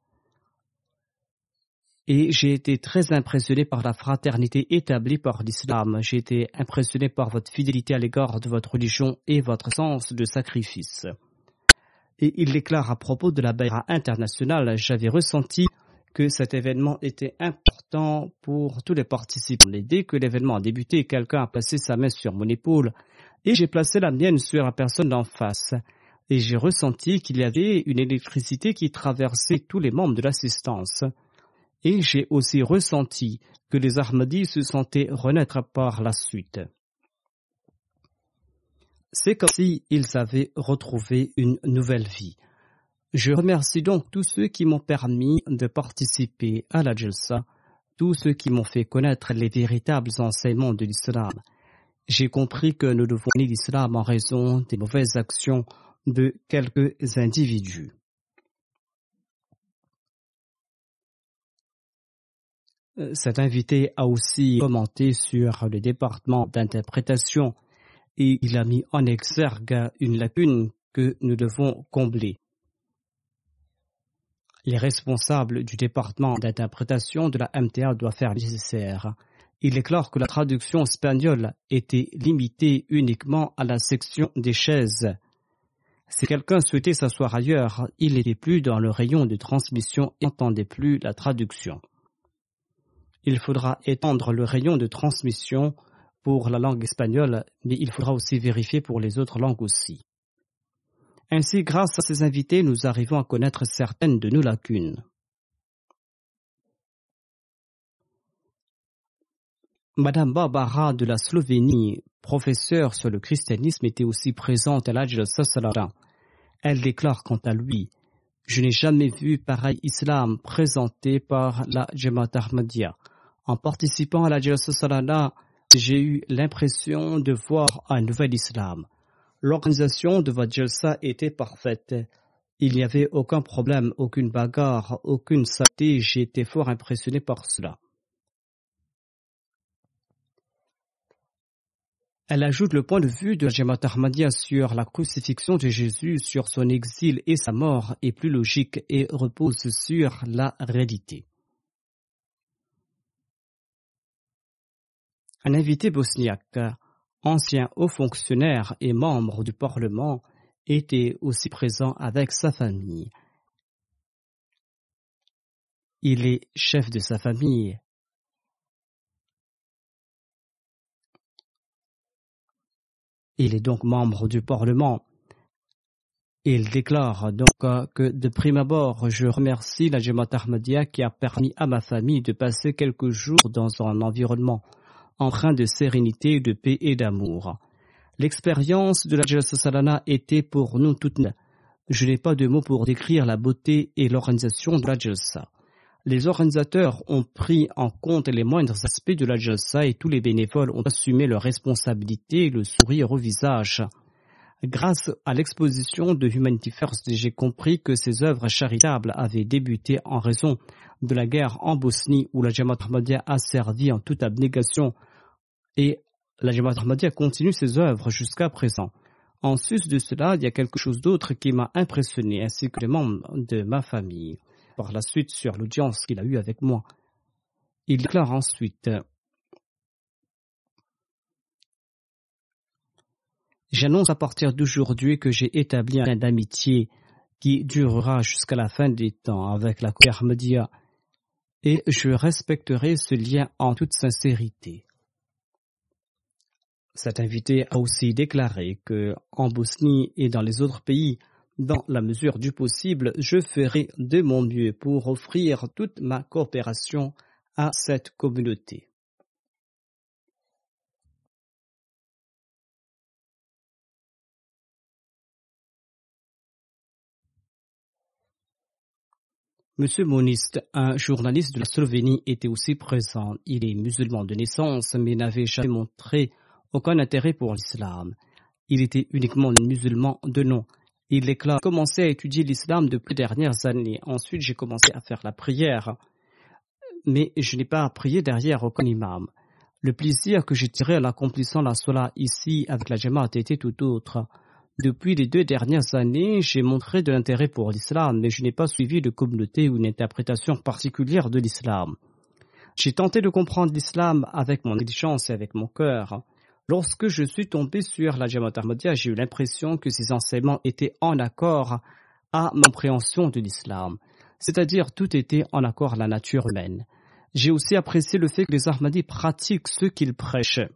S1: Et j'ai été très impressionné par la fraternité établie par l'islam. J'ai été impressionné par votre fidélité à l'égard de votre religion et votre sens de sacrifice. Et il déclare à propos de la Bayra internationale, j'avais ressenti que cet événement était important pour tous les participants. Dès que l'événement a débuté, quelqu'un a placé sa main sur mon épaule et j'ai placé la mienne sur la personne d'en face. Et j'ai ressenti qu'il y avait une électricité qui traversait tous les membres de l'assistance. Et j'ai aussi ressenti que les Ahmadis se sentaient renaître par la suite. C'est comme s'ils avaient retrouvé une nouvelle vie. Je remercie donc tous ceux qui m'ont permis de participer à la Jalsa, tous ceux qui m'ont fait connaître les véritables enseignements de l'islam. J'ai compris que nous devons nier l'islam en raison des mauvaises actions de quelques individus. Euh, cet invité a aussi commenté sur le département d'interprétation et il a mis en exergue une lacune que nous devons combler les responsables du département d'interprétation de la MTA doivent faire nécessaire. Il est clair que la traduction espagnole était limitée uniquement à la section des chaises. Si quelqu'un souhaitait s'asseoir ailleurs, il n'était plus dans le rayon de transmission et n'entendait plus la traduction. Il faudra étendre le rayon de transmission pour la langue espagnole, mais il faudra aussi vérifier pour les autres langues aussi. Ainsi, grâce à ces invités, nous arrivons à connaître certaines de nos lacunes. Madame Barbara de la Slovénie, professeure sur le christianisme, était aussi présente à l'âge de Sassalara. Elle déclare quant à lui Je n'ai jamais vu pareil islam présenté par la Jamaat Ahmadiyya. En participant à la Jalsa j'ai eu l'impression de voir un nouvel islam. L'organisation de votre jalsa était parfaite. Il n'y avait aucun problème, aucune bagarre, aucune saleté. Été fort impressionné par cela. Elle ajoute le point de vue de Jamaat Ahmadiyya sur la crucifixion de Jésus, sur son exil et sa mort est plus logique et repose sur la réalité. Un invité bosniaque ancien haut fonctionnaire et membre du Parlement, était aussi présent avec sa famille. Il est chef de sa famille. Il est donc membre du Parlement. Il déclare donc euh, que de prime abord, je remercie la Jamaat qui a permis à ma famille de passer quelques jours dans un environnement empreint de sérénité, de paix et d'amour. L'expérience de la Jalsa Salana était pour nous toute Je n'ai pas de mots pour décrire la beauté et l'organisation de la Jalsa. Les organisateurs ont pris en compte les moindres aspects de la Jalsa et tous les bénévoles ont assumé leurs responsabilités et le sourire au visage. Grâce à l'exposition de Humanity First, j'ai compris que ces œuvres charitables avaient débuté en raison de la guerre en Bosnie où la Jamaat Ahmadiyya a servi en toute abnégation et la Jamaat Ahmadiyya continue ses œuvres jusqu'à présent. En sus de cela, il y a quelque chose d'autre qui m'a impressionné ainsi que les membres de ma famille. Par la suite, sur l'audience qu'il a eue avec moi, il déclare ensuite J'annonce à partir d'aujourd'hui que j'ai établi un lien d'amitié qui durera jusqu'à la fin des temps avec la Ahmadiyya et je respecterai ce lien en toute sincérité. Cet invité a aussi déclaré que en Bosnie et dans les autres pays, dans la mesure du possible, je ferai de mon mieux pour offrir toute ma coopération à cette communauté. Monsieur Moniste, un journaliste de la Slovénie, était aussi présent. Il est musulman de naissance, mais n'avait jamais montré aucun intérêt pour l'islam. Il était uniquement musulman de nom. Il déclare commencé à étudier l'islam depuis les dernières années. Ensuite, j'ai commencé à faire la prière. Mais je n'ai pas prié derrière aucun imam. Le plaisir que j'ai tiré en accomplissant la sola ici avec la Jamaat était tout autre. Depuis les deux dernières années, j'ai montré de l'intérêt pour l'islam, mais je n'ai pas suivi de communauté ou une interprétation particulière de l'islam. J'ai tenté de comprendre l'islam avec mon intelligence et avec mon cœur. Lorsque je suis tombé sur la Jamaat Ahmadiyya, j'ai eu l'impression que ces enseignements étaient en accord à ma compréhension de l'islam, c'est-à-dire tout était en accord à la nature humaine. J'ai aussi apprécié le fait que les Ahmadis pratiquent ce qu'ils prêchent.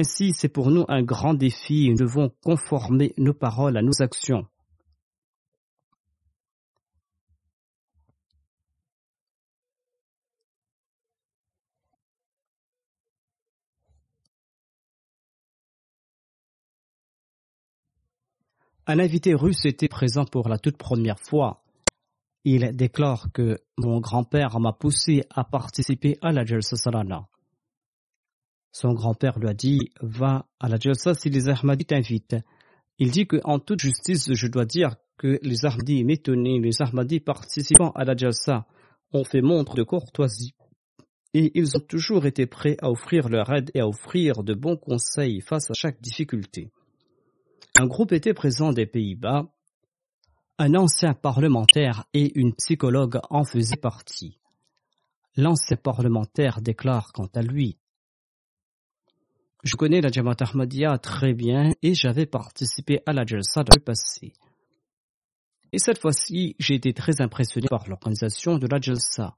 S1: Ainsi, c'est pour nous un grand défi nous devons conformer nos paroles à nos actions. Un invité russe était présent pour la toute première fois. Il déclare que mon grand-père m'a poussé à participer à la Jalsa Salana. Son grand-père lui a dit Va à la Jalsa si les Ahmadis t'invitent. Il dit que, en toute justice, je dois dire que les Ahmadis m'étonnaient, les Ahmadis participant à la Jalsa ont fait montre de courtoisie et ils ont toujours été prêts à offrir leur aide et à offrir de bons conseils face à chaque difficulté. Un groupe était présent des Pays-Bas. Un ancien parlementaire et une psychologue en faisaient partie. L'ancien parlementaire déclare quant à lui je connais la Jamaat Ahmadiyya très bien et j'avais participé à la Jalsa dans le passé. Et cette fois-ci, j'ai été très impressionné par l'organisation de la Jalsa.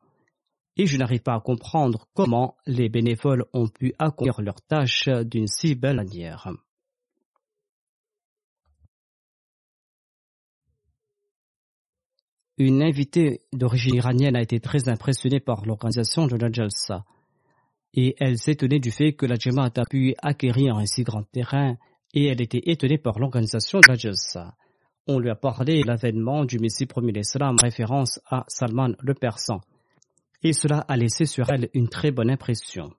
S1: Et je n'arrive pas à comprendre comment les bénévoles ont pu accomplir leurs tâches d'une si belle manière. Une invitée d'origine iranienne a été très impressionnée par l'organisation de la Jalsa et elle s'étonnait du fait que la Jamaat a pu acquérir un si grand terrain et elle était étonnée par l'organisation de la Jalsa. On lui a parlé de l'avènement du Messie premier l'Islam, référence à Salman le Persan, et cela a laissé sur elle une très bonne impression.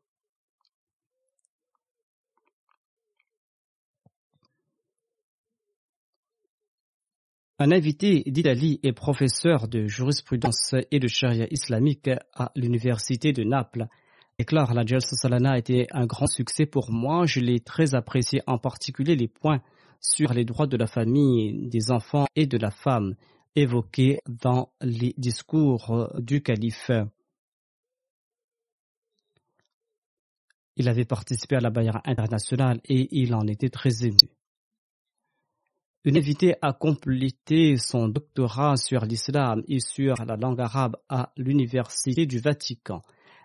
S1: Un invité d'Italie et professeur de jurisprudence et de charia islamique à l'université de Naples déclare la Jalsa Salana a été un grand succès pour moi. Je l'ai très apprécié, en particulier les points sur les droits de la famille, des enfants et de la femme évoqués dans les discours du calife. Il avait participé à la Bayra internationale et il en était très ému. Une invitée a complété son doctorat sur l'islam et sur la langue arabe à l'Université du Vatican.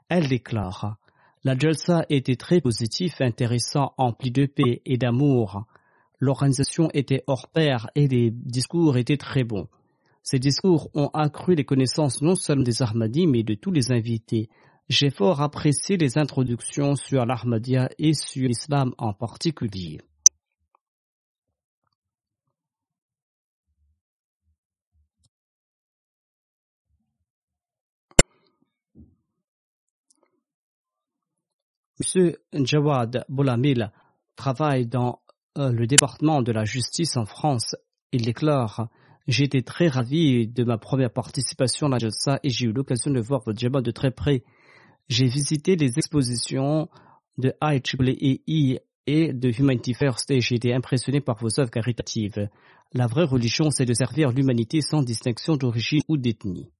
S1: Elle déclare La Jalsa était très positif, intéressant, empli de paix et d'amour. L'organisation était hors pair et les discours étaient très bons. Ces discours ont accru les connaissances non seulement des Ahmadis mais de tous les invités. J'ai fort apprécié les introductions sur l'Ahmadiyya et sur l'islam en particulier. M. Jawad Boulamil travaille dans euh, le département de la justice en France. Il déclare J'ai été très ravi de ma première participation à la Jalsa et j'ai eu l'occasion de voir votre Jabba de très près. J'ai visité les expositions de IEEE et de Humanity First et j'ai été impressionné par vos œuvres caritatives. La vraie religion, c'est de servir l'humanité sans distinction d'origine ou d'ethnie.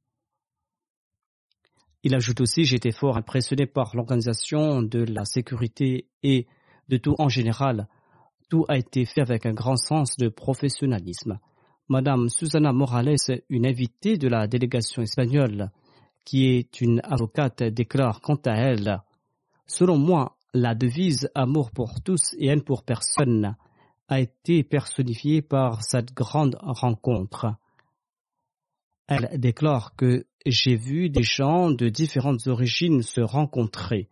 S1: Il ajoute aussi J'étais fort impressionné par l'organisation de la sécurité et de tout en général. Tout a été fait avec un grand sens de professionnalisme. Madame Susana Morales, une invitée de la délégation espagnole, qui est une avocate, déclare quant à elle Selon moi, la devise amour pour tous et haine pour personne a été personnifiée par cette grande rencontre. Elle déclare que j'ai vu des gens de différentes origines se rencontrer.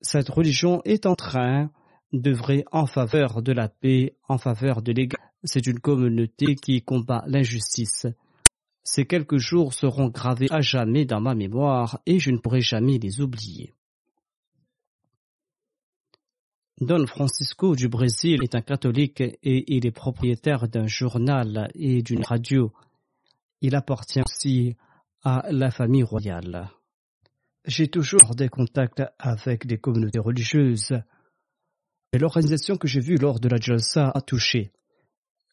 S1: Cette religion est en train d'œuvrer en faveur de la paix, en faveur de l'égalité. C'est une communauté qui combat l'injustice. Ces quelques jours seront gravés à jamais dans ma mémoire et je ne pourrai jamais les oublier. Don Francisco du Brésil est un catholique et il est propriétaire d'un journal et d'une radio. Il appartient aussi à la famille royale. J'ai toujours des contacts avec des communautés religieuses. L'organisation que j'ai vue lors de la Jalsa a touché.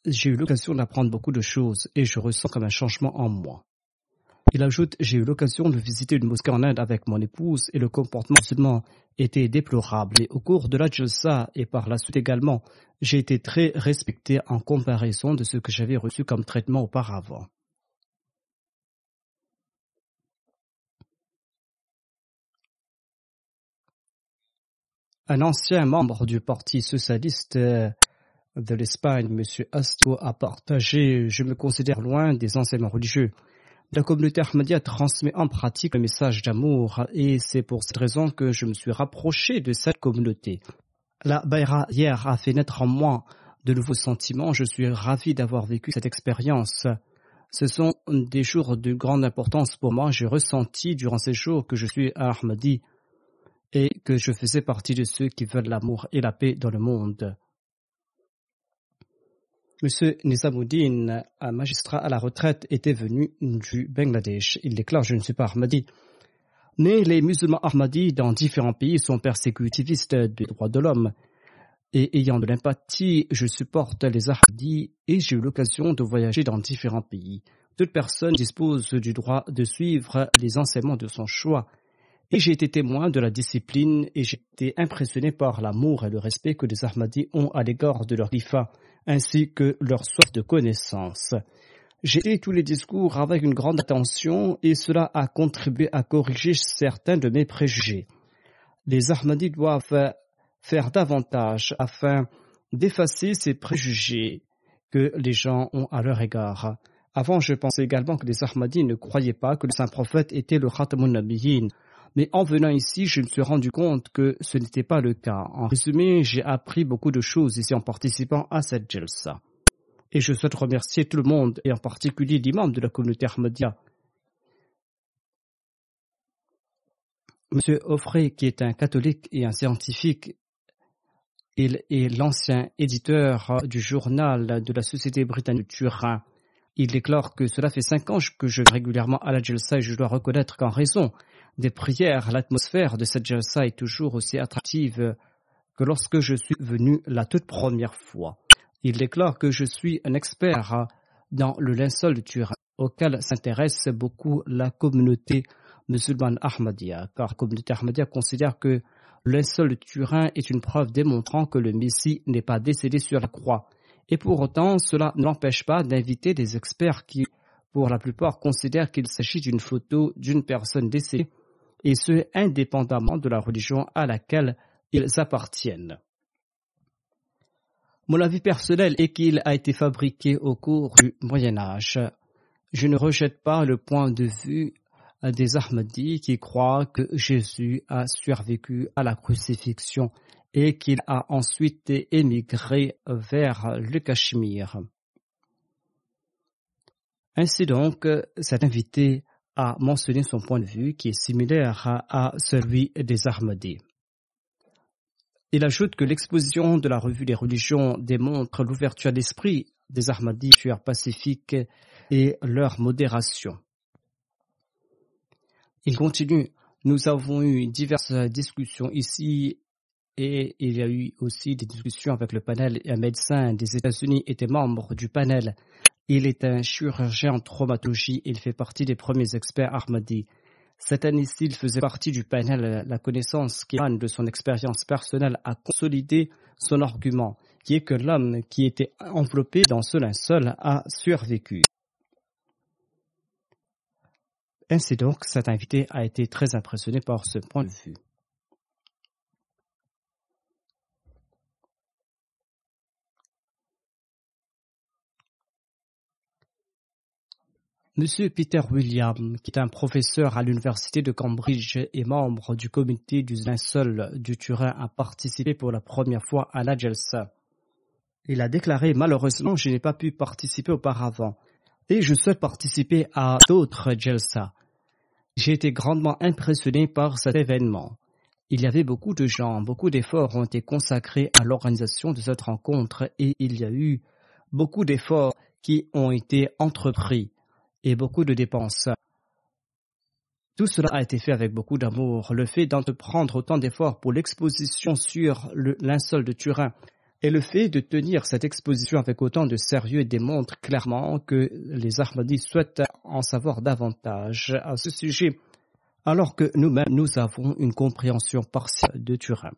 S1: J'ai eu l'occasion d'apprendre beaucoup de choses et je ressens comme un changement en moi. Il ajoute J'ai eu l'occasion de visiter une mosquée en Inde avec mon épouse et le comportement musulman était déplorable. Et au cours de la Jalsa et par la suite également, j'ai été très respecté en comparaison de ce que j'avais reçu comme traitement auparavant. Un ancien membre du Parti socialiste euh, de l'Espagne, M. Astio, a partagé Je me considère loin des enseignements religieux. La communauté Ahmadiyya transmet en pratique un message d'amour et c'est pour cette raison que je me suis rapproché de cette communauté. La Bayra hier a fait naître en moi de nouveaux sentiments. Je suis ravi d'avoir vécu cette expérience. Ce sont des jours de grande importance pour moi. J'ai ressenti durant ces jours que je suis Ahmadi et que je faisais partie de ceux qui veulent l'amour et la paix dans le monde. Monsieur Nizamuddin, un magistrat à la retraite, était venu du Bangladesh. Il déclare Je ne suis pas Ahmadi. Mais les musulmans Ahmadis dans différents pays sont persécutivistes des droits de l'homme. Et ayant de l'empathie, je supporte les Ahmadis et j'ai eu l'occasion de voyager dans différents pays. Toute personne dispose du droit de suivre les enseignements de son choix et j'ai été témoin de la discipline et j'ai été impressionné par l'amour et le respect que les Ahmadis ont à l'égard de leur lifa, ainsi que leur soif de connaissance. J'ai écouté tous les discours avec une grande attention et cela a contribué à corriger certains de mes préjugés. Les Ahmadis doivent faire davantage afin d'effacer ces préjugés que les gens ont à leur égard. Avant, je pensais également que les Ahmadis ne croyaient pas que le saint prophète était le Khatamun Nabiyyin mais en venant ici, je me suis rendu compte que ce n'était pas le cas. En résumé, j'ai appris beaucoup de choses ici en participant à cette Jalsa. Et je souhaite remercier tout le monde, et en particulier l'imam de la communauté Ahmadiyya. Monsieur Offray, qui est un catholique et un scientifique, il est l'ancien éditeur du journal de la Société britannique de Turin. Il déclare que cela fait cinq ans que je vais régulièrement à la Jalsa et je dois reconnaître qu'en raison des prières, l'atmosphère de cette jalsa est toujours aussi attractive que lorsque je suis venu la toute première fois. Il déclare que je suis un expert dans le linceul de Turin, auquel s'intéresse beaucoup la communauté musulmane Ahmadiyya, car la communauté Ahmadiyya considère que le linceul de Turin est une preuve démontrant que le Messie n'est pas décédé sur la croix. Et pour autant, cela ne l'empêche pas d'inviter des experts qui, pour la plupart, considèrent qu'il s'agit d'une photo d'une personne décédée et ce indépendamment de la religion à laquelle ils appartiennent. Mon avis personnel est qu'il a été fabriqué au cours du Moyen Âge. Je ne rejette pas le point de vue des Ahmadis qui croient que Jésus a survécu à la crucifixion et qu'il a ensuite émigré vers le Cachemire. Ainsi donc, cet invité a mentionné son point de vue qui est similaire à celui des Ahmadis. Il ajoute que l'exposition de la revue des religions démontre l'ouverture d'esprit des Ahmadis pacifiques et leur modération. Il continue. Nous avons eu diverses discussions ici et il y a eu aussi des discussions avec le panel un médecin des États-Unis était membre du panel. Il est un chirurgien en traumatologie il fait partie des premiers experts Ahmadis. Cette année-ci, il faisait partie du panel. La connaissance qui émane de son expérience personnelle a consolidé son argument, qui est que l'homme qui était enveloppé dans ce linceul a survécu. Ainsi donc, cet invité a été très impressionné par ce point de vue. Monsieur Peter William, qui est un professeur à l'université de Cambridge et membre du comité du linceul du Turin, a participé pour la première fois à la Jalsa. Il a déclaré Malheureusement, je n'ai pas pu participer auparavant et je souhaite participer à d'autres Jalsa. J'ai été grandement impressionné par cet événement. Il y avait beaucoup de gens, beaucoup d'efforts ont été consacrés à l'organisation de cette rencontre et il y a eu beaucoup d'efforts qui ont été entrepris et beaucoup de dépenses. Tout cela a été fait avec beaucoup d'amour. Le fait d'entreprendre autant d'efforts pour l'exposition sur le linceul de Turin et le fait de tenir cette exposition avec autant de sérieux démontre clairement que les Ahmadis souhaitent en savoir davantage à ce sujet, alors que nous-mêmes nous avons une compréhension partielle de Turin.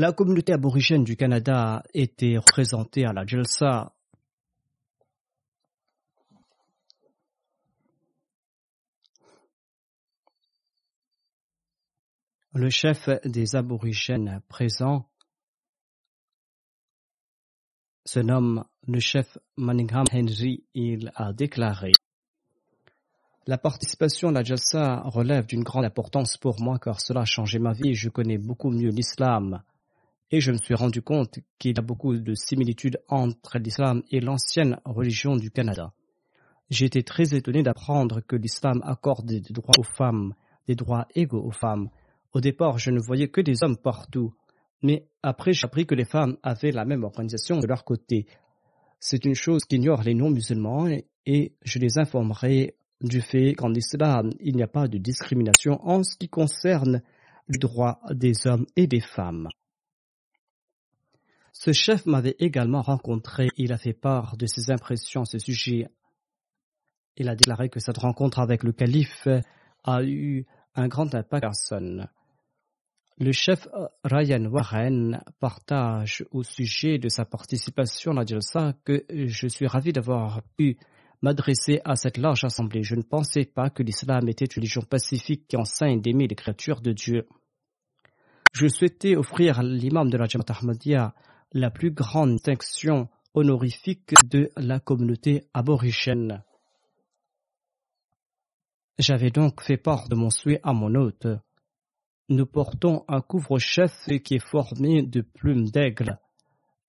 S1: La communauté aborigène du Canada était représentée à la Jalsa. Le chef des aborigènes présents se nomme le chef Manningham Henry. Il a déclaré La participation à la Jalsa relève d'une grande importance pour moi car cela a changé ma vie. Je connais beaucoup mieux l'islam et je me suis rendu compte qu'il y a beaucoup de similitudes entre l'islam et l'ancienne religion du Canada. J'ai été très étonné d'apprendre que l'islam accorde des droits aux femmes, des droits égaux aux femmes. Au départ, je ne voyais que des hommes partout, mais après j'ai appris que les femmes avaient la même organisation de leur côté. C'est une chose qu'ignorent les non-musulmans et je les informerai du fait qu'en islam, il n'y a pas de discrimination en ce qui concerne les droits des hommes et des femmes. Ce chef m'avait également rencontré. Il a fait part de ses impressions à ce sujet. Il a déclaré que cette rencontre avec le calife a eu un grand impact à personne. Le chef Ryan Warren partage au sujet de sa participation à Jalsa que je suis ravi d'avoir pu m'adresser à cette large assemblée. Je ne pensais pas que l'islam était une religion pacifique qui enseigne d'aimer les créatures de Dieu. Je souhaitais offrir l'imam de la Jamaat Ahmadiyya la plus grande distinction honorifique de la communauté aborigène. J'avais donc fait part de mon souhait à mon hôte. Nous portons un couvre-chef qui est formé de plumes d'aigle,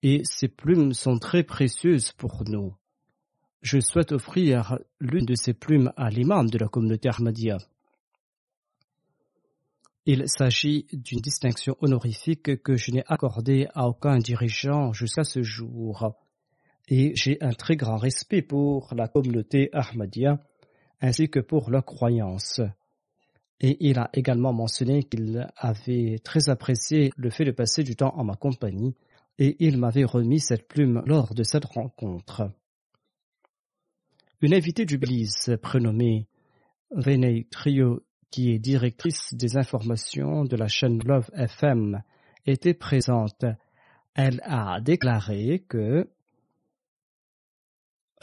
S1: et ces plumes sont très précieuses pour nous. Je souhaite offrir l'une de ces plumes à l'imam de la communauté Ahmadiyya. Il s'agit d'une distinction honorifique que je n'ai accordée à aucun dirigeant jusqu'à ce jour. Et j'ai un très grand respect pour la communauté Ahmadiyya ainsi que pour leurs croyances. Et il a également mentionné qu'il avait très apprécié le fait de passer du temps en ma compagnie et il m'avait remis cette plume lors de cette rencontre. Une invitée du Belize prénommée Renee Trio, qui est directrice des informations de la chaîne Love FM, était présente. Elle a déclaré que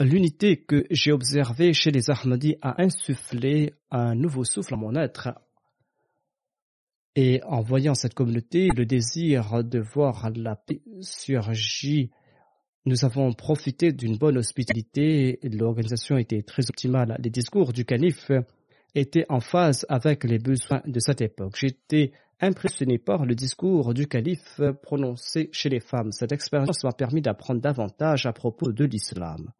S1: l'unité que j'ai observée chez les Ahmadis a insufflé un nouveau souffle à mon être. Et en voyant cette communauté, le désir de voir la paix surgir, nous avons profité d'une bonne hospitalité. L'organisation était très optimale. Les discours du calife étaient en phase avec les besoins de cette époque. J'étais impressionné par le discours du calife prononcé chez les femmes. Cette expérience m'a permis d'apprendre davantage à propos de l'islam.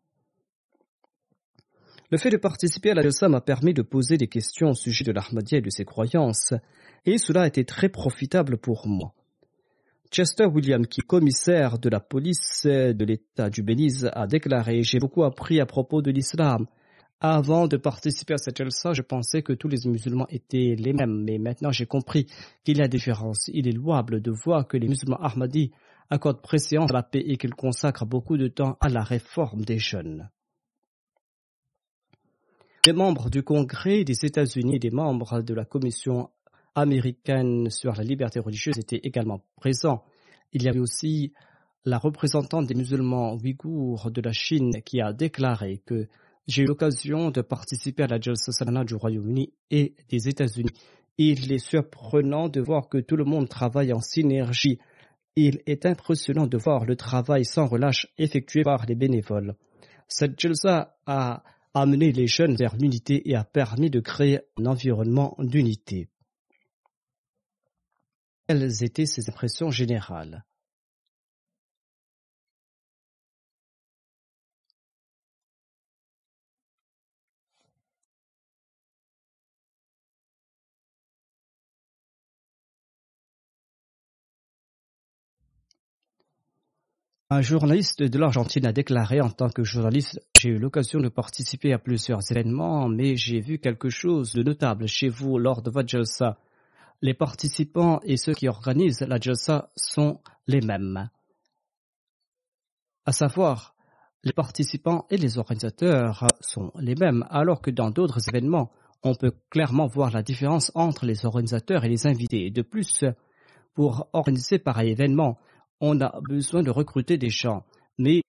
S1: Le fait de participer à la Jalsa m'a permis de poser des questions au sujet de l'Ahmadiyya et de ses croyances, et cela a été très profitable pour moi. Chester William, qui est commissaire de la police de l'État du Belize, a déclaré J'ai beaucoup appris à propos de l'islam. Avant de participer à cette Jalsa, je pensais que tous les musulmans étaient les mêmes, mais maintenant j'ai compris qu'il y a des différences. Il est louable de voir que les musulmans Ahmadis accordent préséance à la paix et qu'ils consacrent beaucoup de temps à la réforme des jeunes. Des membres du Congrès des États-Unis et des membres de la Commission américaine sur la liberté religieuse étaient également présents. Il y avait aussi la représentante des musulmans ouïghours de la Chine qui a déclaré que j'ai eu l'occasion de participer à la Jalsa Salana du Royaume-Uni et des États-Unis. Il est surprenant de voir que tout le monde travaille en synergie. Il est impressionnant de voir le travail sans relâche effectué par les bénévoles. Cette Jalsa a amené les jeunes vers l'unité et a permis de créer un environnement d'unité. Quelles étaient ses impressions générales? Un journaliste de l'Argentine a déclaré en tant que journaliste J'ai eu l'occasion de participer à plusieurs événements, mais j'ai vu quelque chose de notable chez vous lors de votre Jalsa. Les participants et ceux qui organisent la Jalsa sont les mêmes. À savoir, les participants et les organisateurs sont les mêmes, alors que dans d'autres événements, on peut clairement voir la différence entre les organisateurs et les invités. De plus, pour organiser pareil événement, on a besoin de recruter des gens. Mais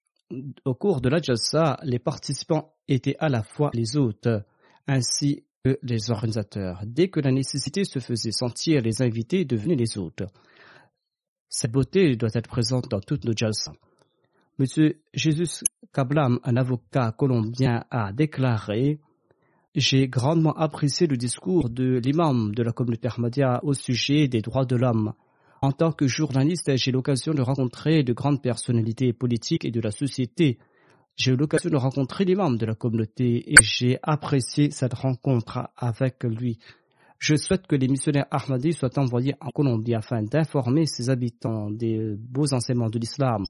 S1: au cours de la Jalsa, les participants étaient à la fois les hôtes ainsi que les organisateurs. Dès que la nécessité se faisait sentir, les invités devenaient les hôtes. Cette beauté doit être présente dans toutes nos Jalsa. Monsieur Jesus Kablam, un avocat colombien, a déclaré J'ai grandement apprécié le discours de l'imam de la communauté Ahmadiyya au sujet des droits de l'homme. En tant que journaliste, j'ai l'occasion de rencontrer de grandes personnalités politiques et de la société. J'ai eu l'occasion de rencontrer les membres de la communauté et j'ai apprécié cette rencontre avec lui. Je souhaite que les missionnaires Ahmadis soient envoyés en Colombie afin d'informer ses habitants des beaux enseignements de l'islam.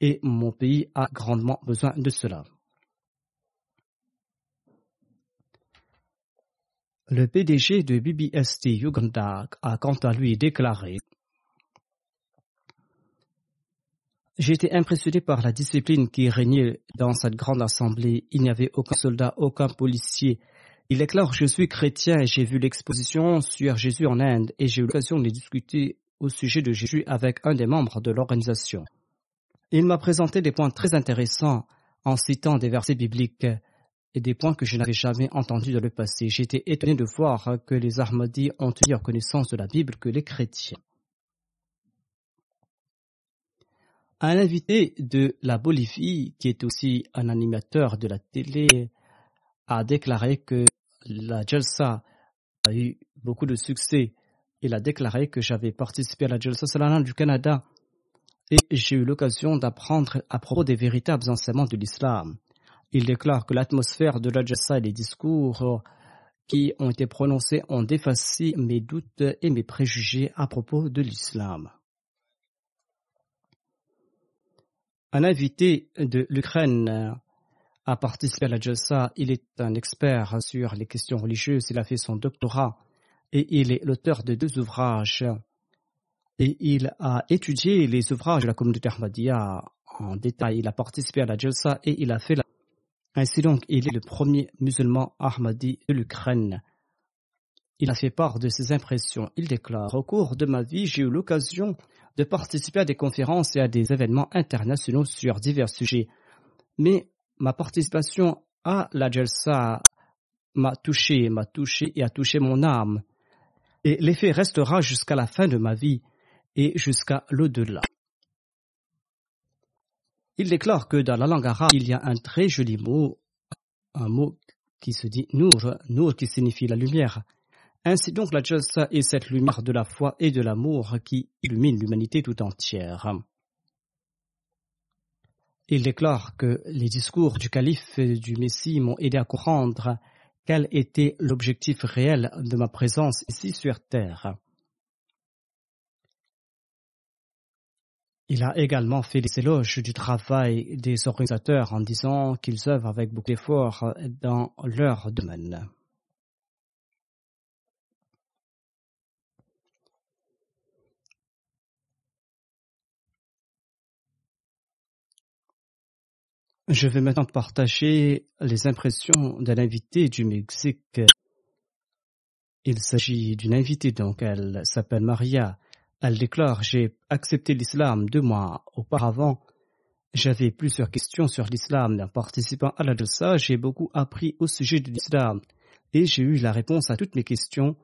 S1: Et mon pays a grandement besoin de cela. Le PDG de BBST Uganda a quant à lui déclaré J'ai été impressionné par la discipline qui régnait dans cette grande assemblée. Il n'y avait aucun soldat, aucun policier. Il est clair que je suis chrétien et j'ai vu l'exposition sur Jésus en Inde et j'ai eu l'occasion de discuter au sujet de Jésus avec un des membres de l'organisation. Il m'a présenté des points très intéressants en citant des versets bibliques et des points que je n'avais jamais entendus dans le passé. J'étais étonné de voir que les Ahmadis ont une meilleure connaissance de la Bible que les chrétiens. Un invité de la Bolivie, qui est aussi un animateur de la télé, a déclaré que la Jalsa a eu beaucoup de succès. Il a déclaré que j'avais participé à la Jalsa Salana du Canada et j'ai eu l'occasion d'apprendre à propos des véritables enseignements de l'islam. Il déclare que l'atmosphère de la Jalsa et les discours qui ont été prononcés ont défacé mes doutes et mes préjugés à propos de l'islam. Un invité de l'Ukraine a participé à la JASA. Il est un expert sur les questions religieuses. Il a fait son doctorat et il est l'auteur de deux ouvrages. Et il a étudié les ouvrages de la communauté Ahmadiyya en détail. Il a participé à la JASA et il a fait Ainsi donc, il est le premier musulman Ahmadi de l'Ukraine. Il a fait part de ses impressions. Il déclare Au cours de ma vie, j'ai eu l'occasion de participer à des conférences et à des événements internationaux sur divers sujets. Mais ma participation à la Jalsa m'a touché, m'a touché et a touché mon âme. Et l'effet restera jusqu'à la fin de ma vie et jusqu'à l'au-delà. Il déclare que dans la langue arabe, il y a un très joli mot, un mot qui se dit Nour, Nour qui signifie la lumière. Ainsi donc la Jalsa est cette lumière de la foi et de l'amour qui illumine l'humanité tout entière. Il déclare que les discours du calife et du Messie m'ont aidé à comprendre quel était l'objectif réel de ma présence ici sur Terre. Il a également fait les éloges du travail des organisateurs en disant qu'ils œuvrent avec beaucoup d'efforts dans leur domaine. Je vais maintenant partager les impressions d'un invité du Mexique. Il s'agit d'une invitée, donc elle s'appelle Maria. Elle déclare J'ai accepté l'islam deux mois auparavant. J'avais plusieurs questions sur l'islam. En participant à la Jalsa, j'ai beaucoup appris au sujet de l'islam et j'ai eu la réponse à toutes mes questions.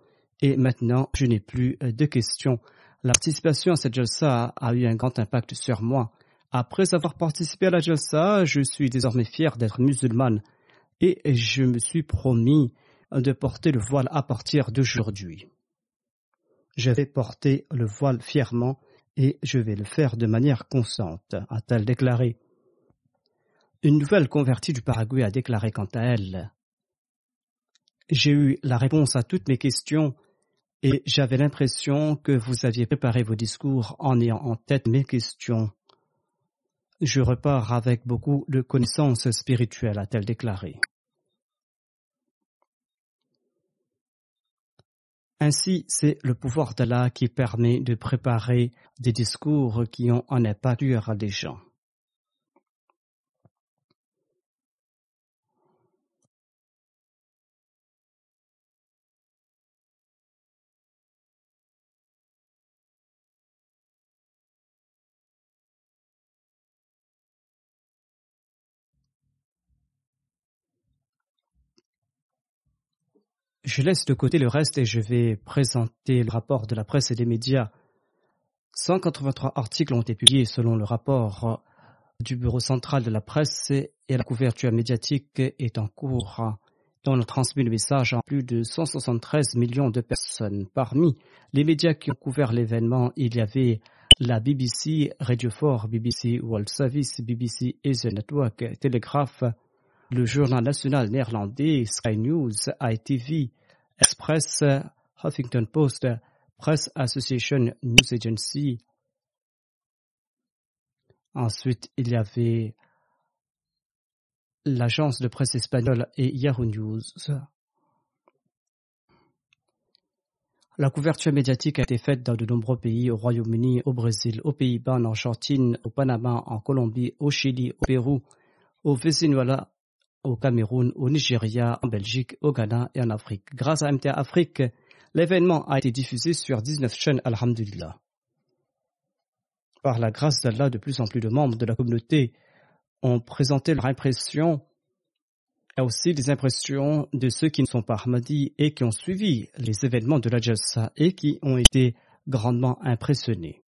S1: Et maintenant, je n'ai plus de questions. La participation à cette Jalsa a eu un grand impact sur moi. Après avoir participé à la Jalsa, je suis désormais fier d'être musulmane et je me suis promis de porter le voile à partir d'aujourd'hui. Je vais porter le voile fièrement et je vais le faire de manière constante, a-t-elle déclaré. Une nouvelle convertie du Paraguay a déclaré quant à elle. J'ai eu la réponse à toutes mes questions et j'avais l'impression que vous aviez préparé vos discours en ayant en tête mes questions. Je repars avec beaucoup de connaissances spirituelles, a-t-elle déclaré. Ainsi, c'est le pouvoir d'Allah qui permet de préparer des discours qui ont un impact sur des gens. Je laisse de côté le reste et je vais présenter le rapport de la presse et des médias. 183 articles ont été publiés selon le rapport du Bureau central de la presse et la couverture médiatique est en cours. On a transmis le message à plus de 173 millions de personnes. Parmi les médias qui ont couvert l'événement, il y avait la BBC, Radio 4, BBC World Service, BBC Asia Network, Telegraph, le journal national néerlandais Sky News, ITV, Express, Huffington Post, Press Association News Agency. Ensuite, il y avait l'agence de presse espagnole et Yahoo News. La couverture médiatique a été faite dans de nombreux pays, au Royaume-Uni, au Brésil, aux Pays-Bas, en Argentine, au Panama, en Colombie, au Chili, au Pérou, au Venezuela, au Cameroun, au Nigeria, en Belgique, au Ghana et en Afrique. Grâce à MTA Afrique, l'événement a été diffusé sur 19 chaînes, Alhamdulillah. Par la grâce d'Allah, de plus en plus de membres de la communauté ont présenté leur impression et aussi des impressions de ceux qui ne sont pas Ahmadi et qui ont suivi les événements de la Jalsa et qui ont été grandement impressionnés.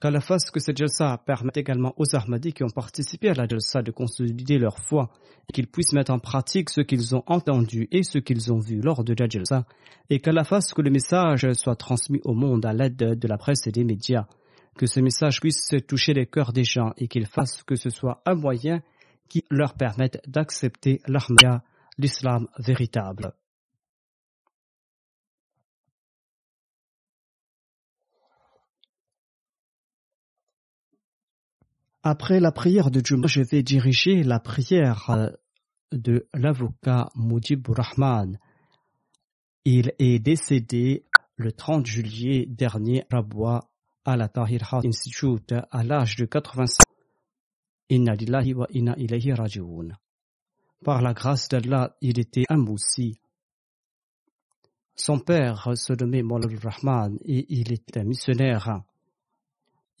S1: Qu'à la face que cette jalsa permet également aux Ahmadis qui ont participé à la jalsa de consolider leur foi et qu'ils puissent mettre en pratique ce qu'ils ont entendu et ce qu'ils ont vu lors de la jalsa et qu'à la face que le message soit transmis au monde à l'aide de la presse et des médias, que ce message puisse toucher les cœurs des gens et qu'il fasse que ce soit un moyen qui leur permette d'accepter l'Ahmadiyya, l'islam véritable. Après la prière de Juma, je vais diriger la prière euh, de l'avocat Moudib Rahman. Il est décédé le 30 juillet dernier à Rabois à la Tahir Institute à l'âge de 85 ans. Inna lillahi wa. Par la grâce d'Allah, il était un moussi. Son père se nommait Maulad Rahman et il était missionnaire.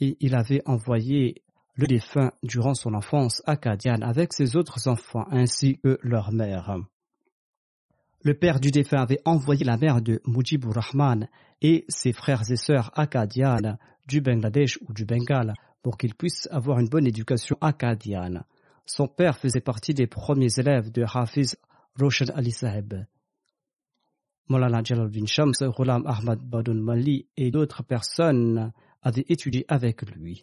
S1: Et il avait envoyé le défunt durant son enfance Kadian avec ses autres enfants ainsi que leur mère. Le père du défunt avait envoyé la mère de Mujibur Rahman et ses frères et sœurs acadianes du Bangladesh ou du Bengale pour qu'ils puissent avoir une bonne éducation acadienne. Son père faisait partie des premiers élèves de Hafiz Roshan Ali Saheb. Molana Jalal bin Shams, Ghulam Ahmad Badun Mali et d'autres personnes avaient étudié avec lui.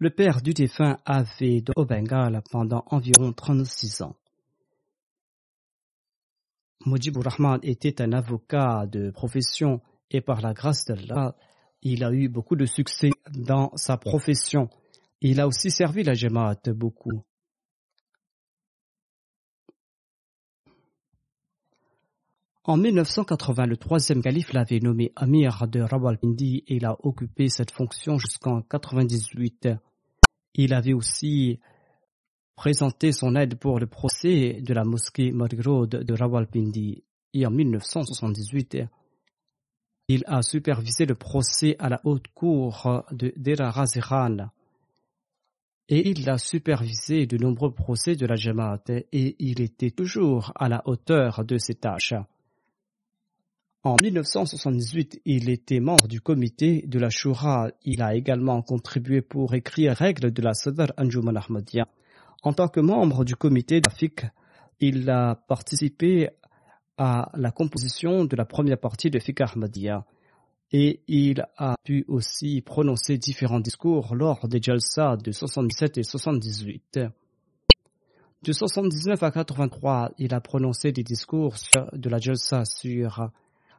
S1: Le père du défunt avait au Bengale pendant environ 36 ans. Mujibur Rahman était un avocat de profession et par la grâce d'Allah, il a eu beaucoup de succès dans sa profession. Il a aussi servi la Jamaat beaucoup. En 1980, le troisième calife l'avait nommé Amir de Rawalpindi et il a occupé cette fonction jusqu'en 1998. Il avait aussi présenté son aide pour le procès de la mosquée Margrod de Rawalpindi. Et en 1978, il a supervisé le procès à la haute cour de Dera Raziran et il a supervisé de nombreux procès de la Jamaat. Et il était toujours à la hauteur de ses tâches. En 1978, il était membre du comité de la Shura. Il a également contribué pour écrire règles de la Sadr Anjuman Ahmadiyya. En tant que membre du comité d'Afik, il a participé à la composition de la première partie de Fiqh Ahmadiyya et il a pu aussi prononcer différents discours lors des Jalsa de 77 et 78. De 79 à 83, il a prononcé des discours de la Jalsa sur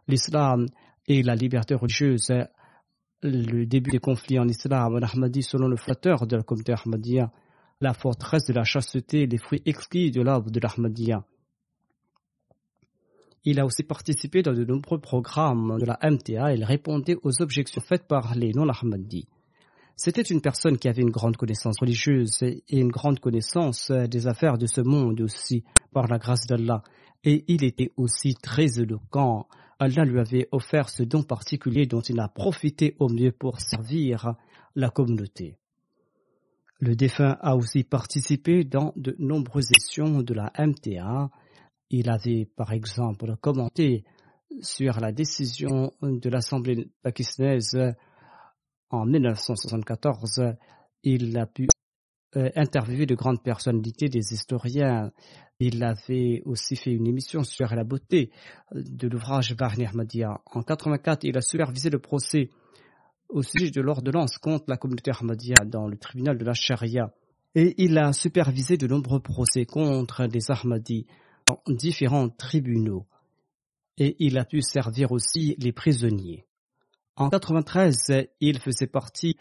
S1: l'islam et la liberté religieuse, le début des conflits en islam, Ahmadi selon le flatteur de la communauté Ahmadiyya, la forteresse de la chasteté, les fruits exquis de l'arbre de l'Ahmadiyya. Il a aussi participé dans de nombreux programmes de la MTA il répondait aux objections faites par les non-Ahmadis. C'était une personne qui avait une grande connaissance religieuse et une grande connaissance des affaires de ce monde aussi, par la grâce d'Allah. Et il était aussi très éloquent. Allah lui avait offert ce don particulier dont il a profité au mieux pour servir la communauté. Le défunt a aussi participé dans de nombreuses sessions de la MTA il avait, par exemple, commenté sur la décision de l'Assemblée pakistanaise en 1974. Il a pu euh, interviewer de grandes personnalités, des historiens. Il avait aussi fait une émission sur la beauté de l'ouvrage Barni Ahmadiyya. En 1984, il a supervisé le procès au sujet de l'ordonnance contre la communauté Ahmadiyya dans le tribunal de la Sharia. Et il a supervisé de nombreux procès contre des Ahmadis différents tribunaux et il a pu servir aussi les prisonniers. En 93, il faisait partie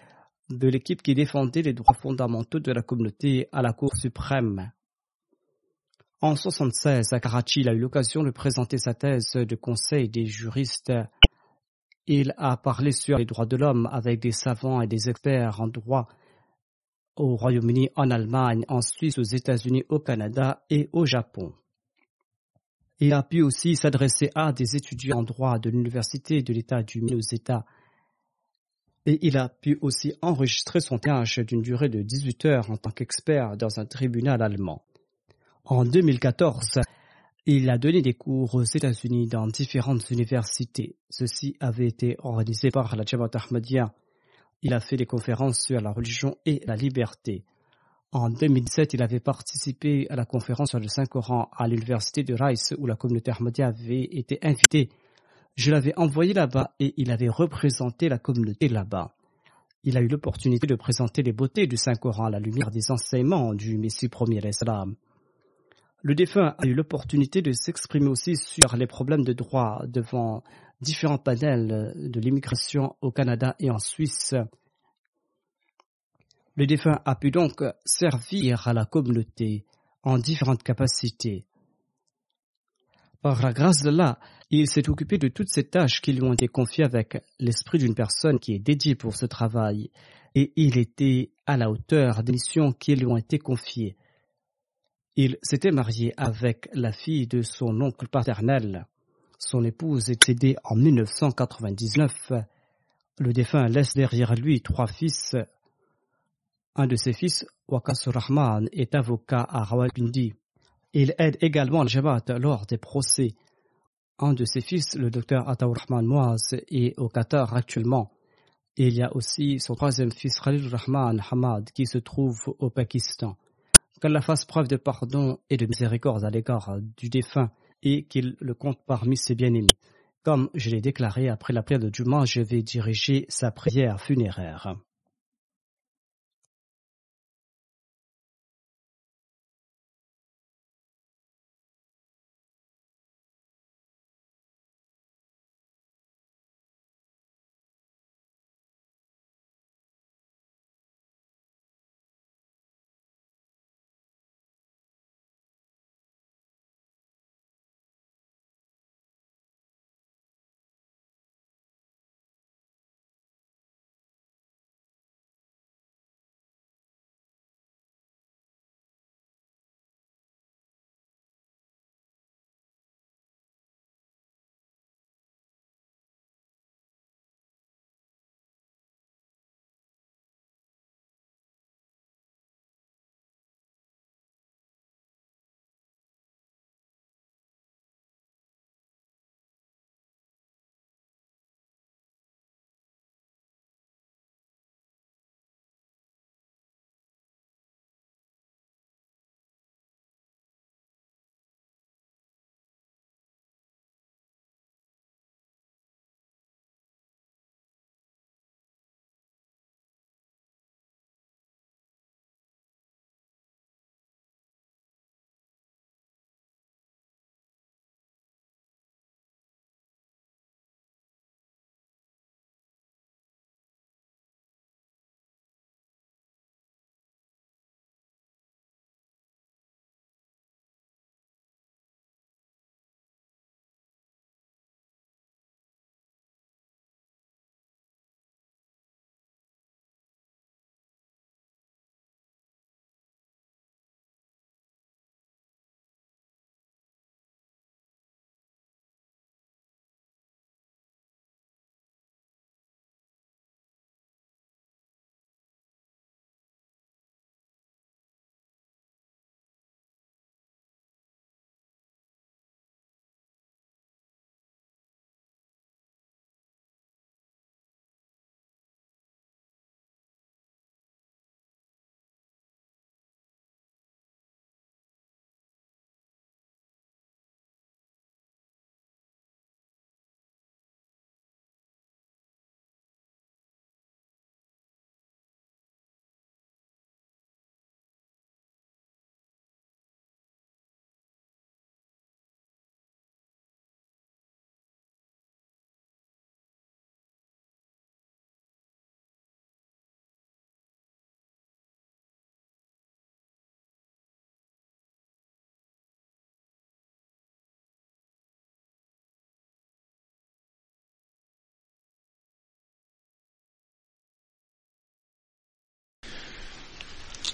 S1: de l'équipe qui défendait les droits fondamentaux de la communauté à la Cour suprême. En 76, à Karachi, a eu l'occasion de présenter sa thèse de conseil des juristes. Il a parlé sur les droits de l'homme avec des savants et des experts en droit au Royaume-Uni, en Allemagne, en Suisse, aux États-Unis, au Canada et au Japon. Il a pu aussi s'adresser à des étudiants en droit de l'Université de l'État du Maine aux États. Et il a pu aussi enregistrer son témoignage d'une durée de 18 heures en tant qu'expert dans un tribunal allemand. En 2014, il a donné des cours aux États-Unis dans différentes universités. Ceci avait été organisé par la Jamaat Ahmadiyya. Il a fait des conférences sur la religion et la liberté. En 2017, il avait participé à la conférence sur le Saint-Coran à l'université de Rice où la communauté Ahmadiyya avait été invitée. Je l'avais envoyé là-bas et il avait représenté la communauté là-bas. Il a eu l'opportunité de présenter les beautés du Saint-Coran à la lumière des enseignements du Messie premier Islam. Le défunt a eu l'opportunité de s'exprimer aussi sur les problèmes de droit devant différents panels de l'immigration au Canada et en Suisse. Le défunt a pu donc servir à la communauté en différentes capacités. Par la grâce d'Allah, il s'est occupé de toutes ces tâches qui lui ont été confiées avec l'esprit d'une personne qui est dédiée pour ce travail. et il était à la hauteur des missions qui lui ont été confiées. Il s'était marié avec la fille de son oncle paternel. Son épouse est décédée en 1999. Le défunt laisse derrière lui trois fils. Un de ses fils, Waqas Rahman, est avocat à Rawalpindi. Il aide également le Jamaat lors des procès. Un de ses fils, le docteur Ataur Rahman Moaz, est au Qatar actuellement. Il y a aussi son troisième fils, Khalil Rahman Hamad, qui se trouve au Pakistan. Qu'Allah fasse preuve de pardon et de miséricorde à l'égard du défunt et qu'il le compte parmi ses bien-aimés. Comme je l'ai déclaré après la prière de Juma, je vais diriger sa prière funéraire.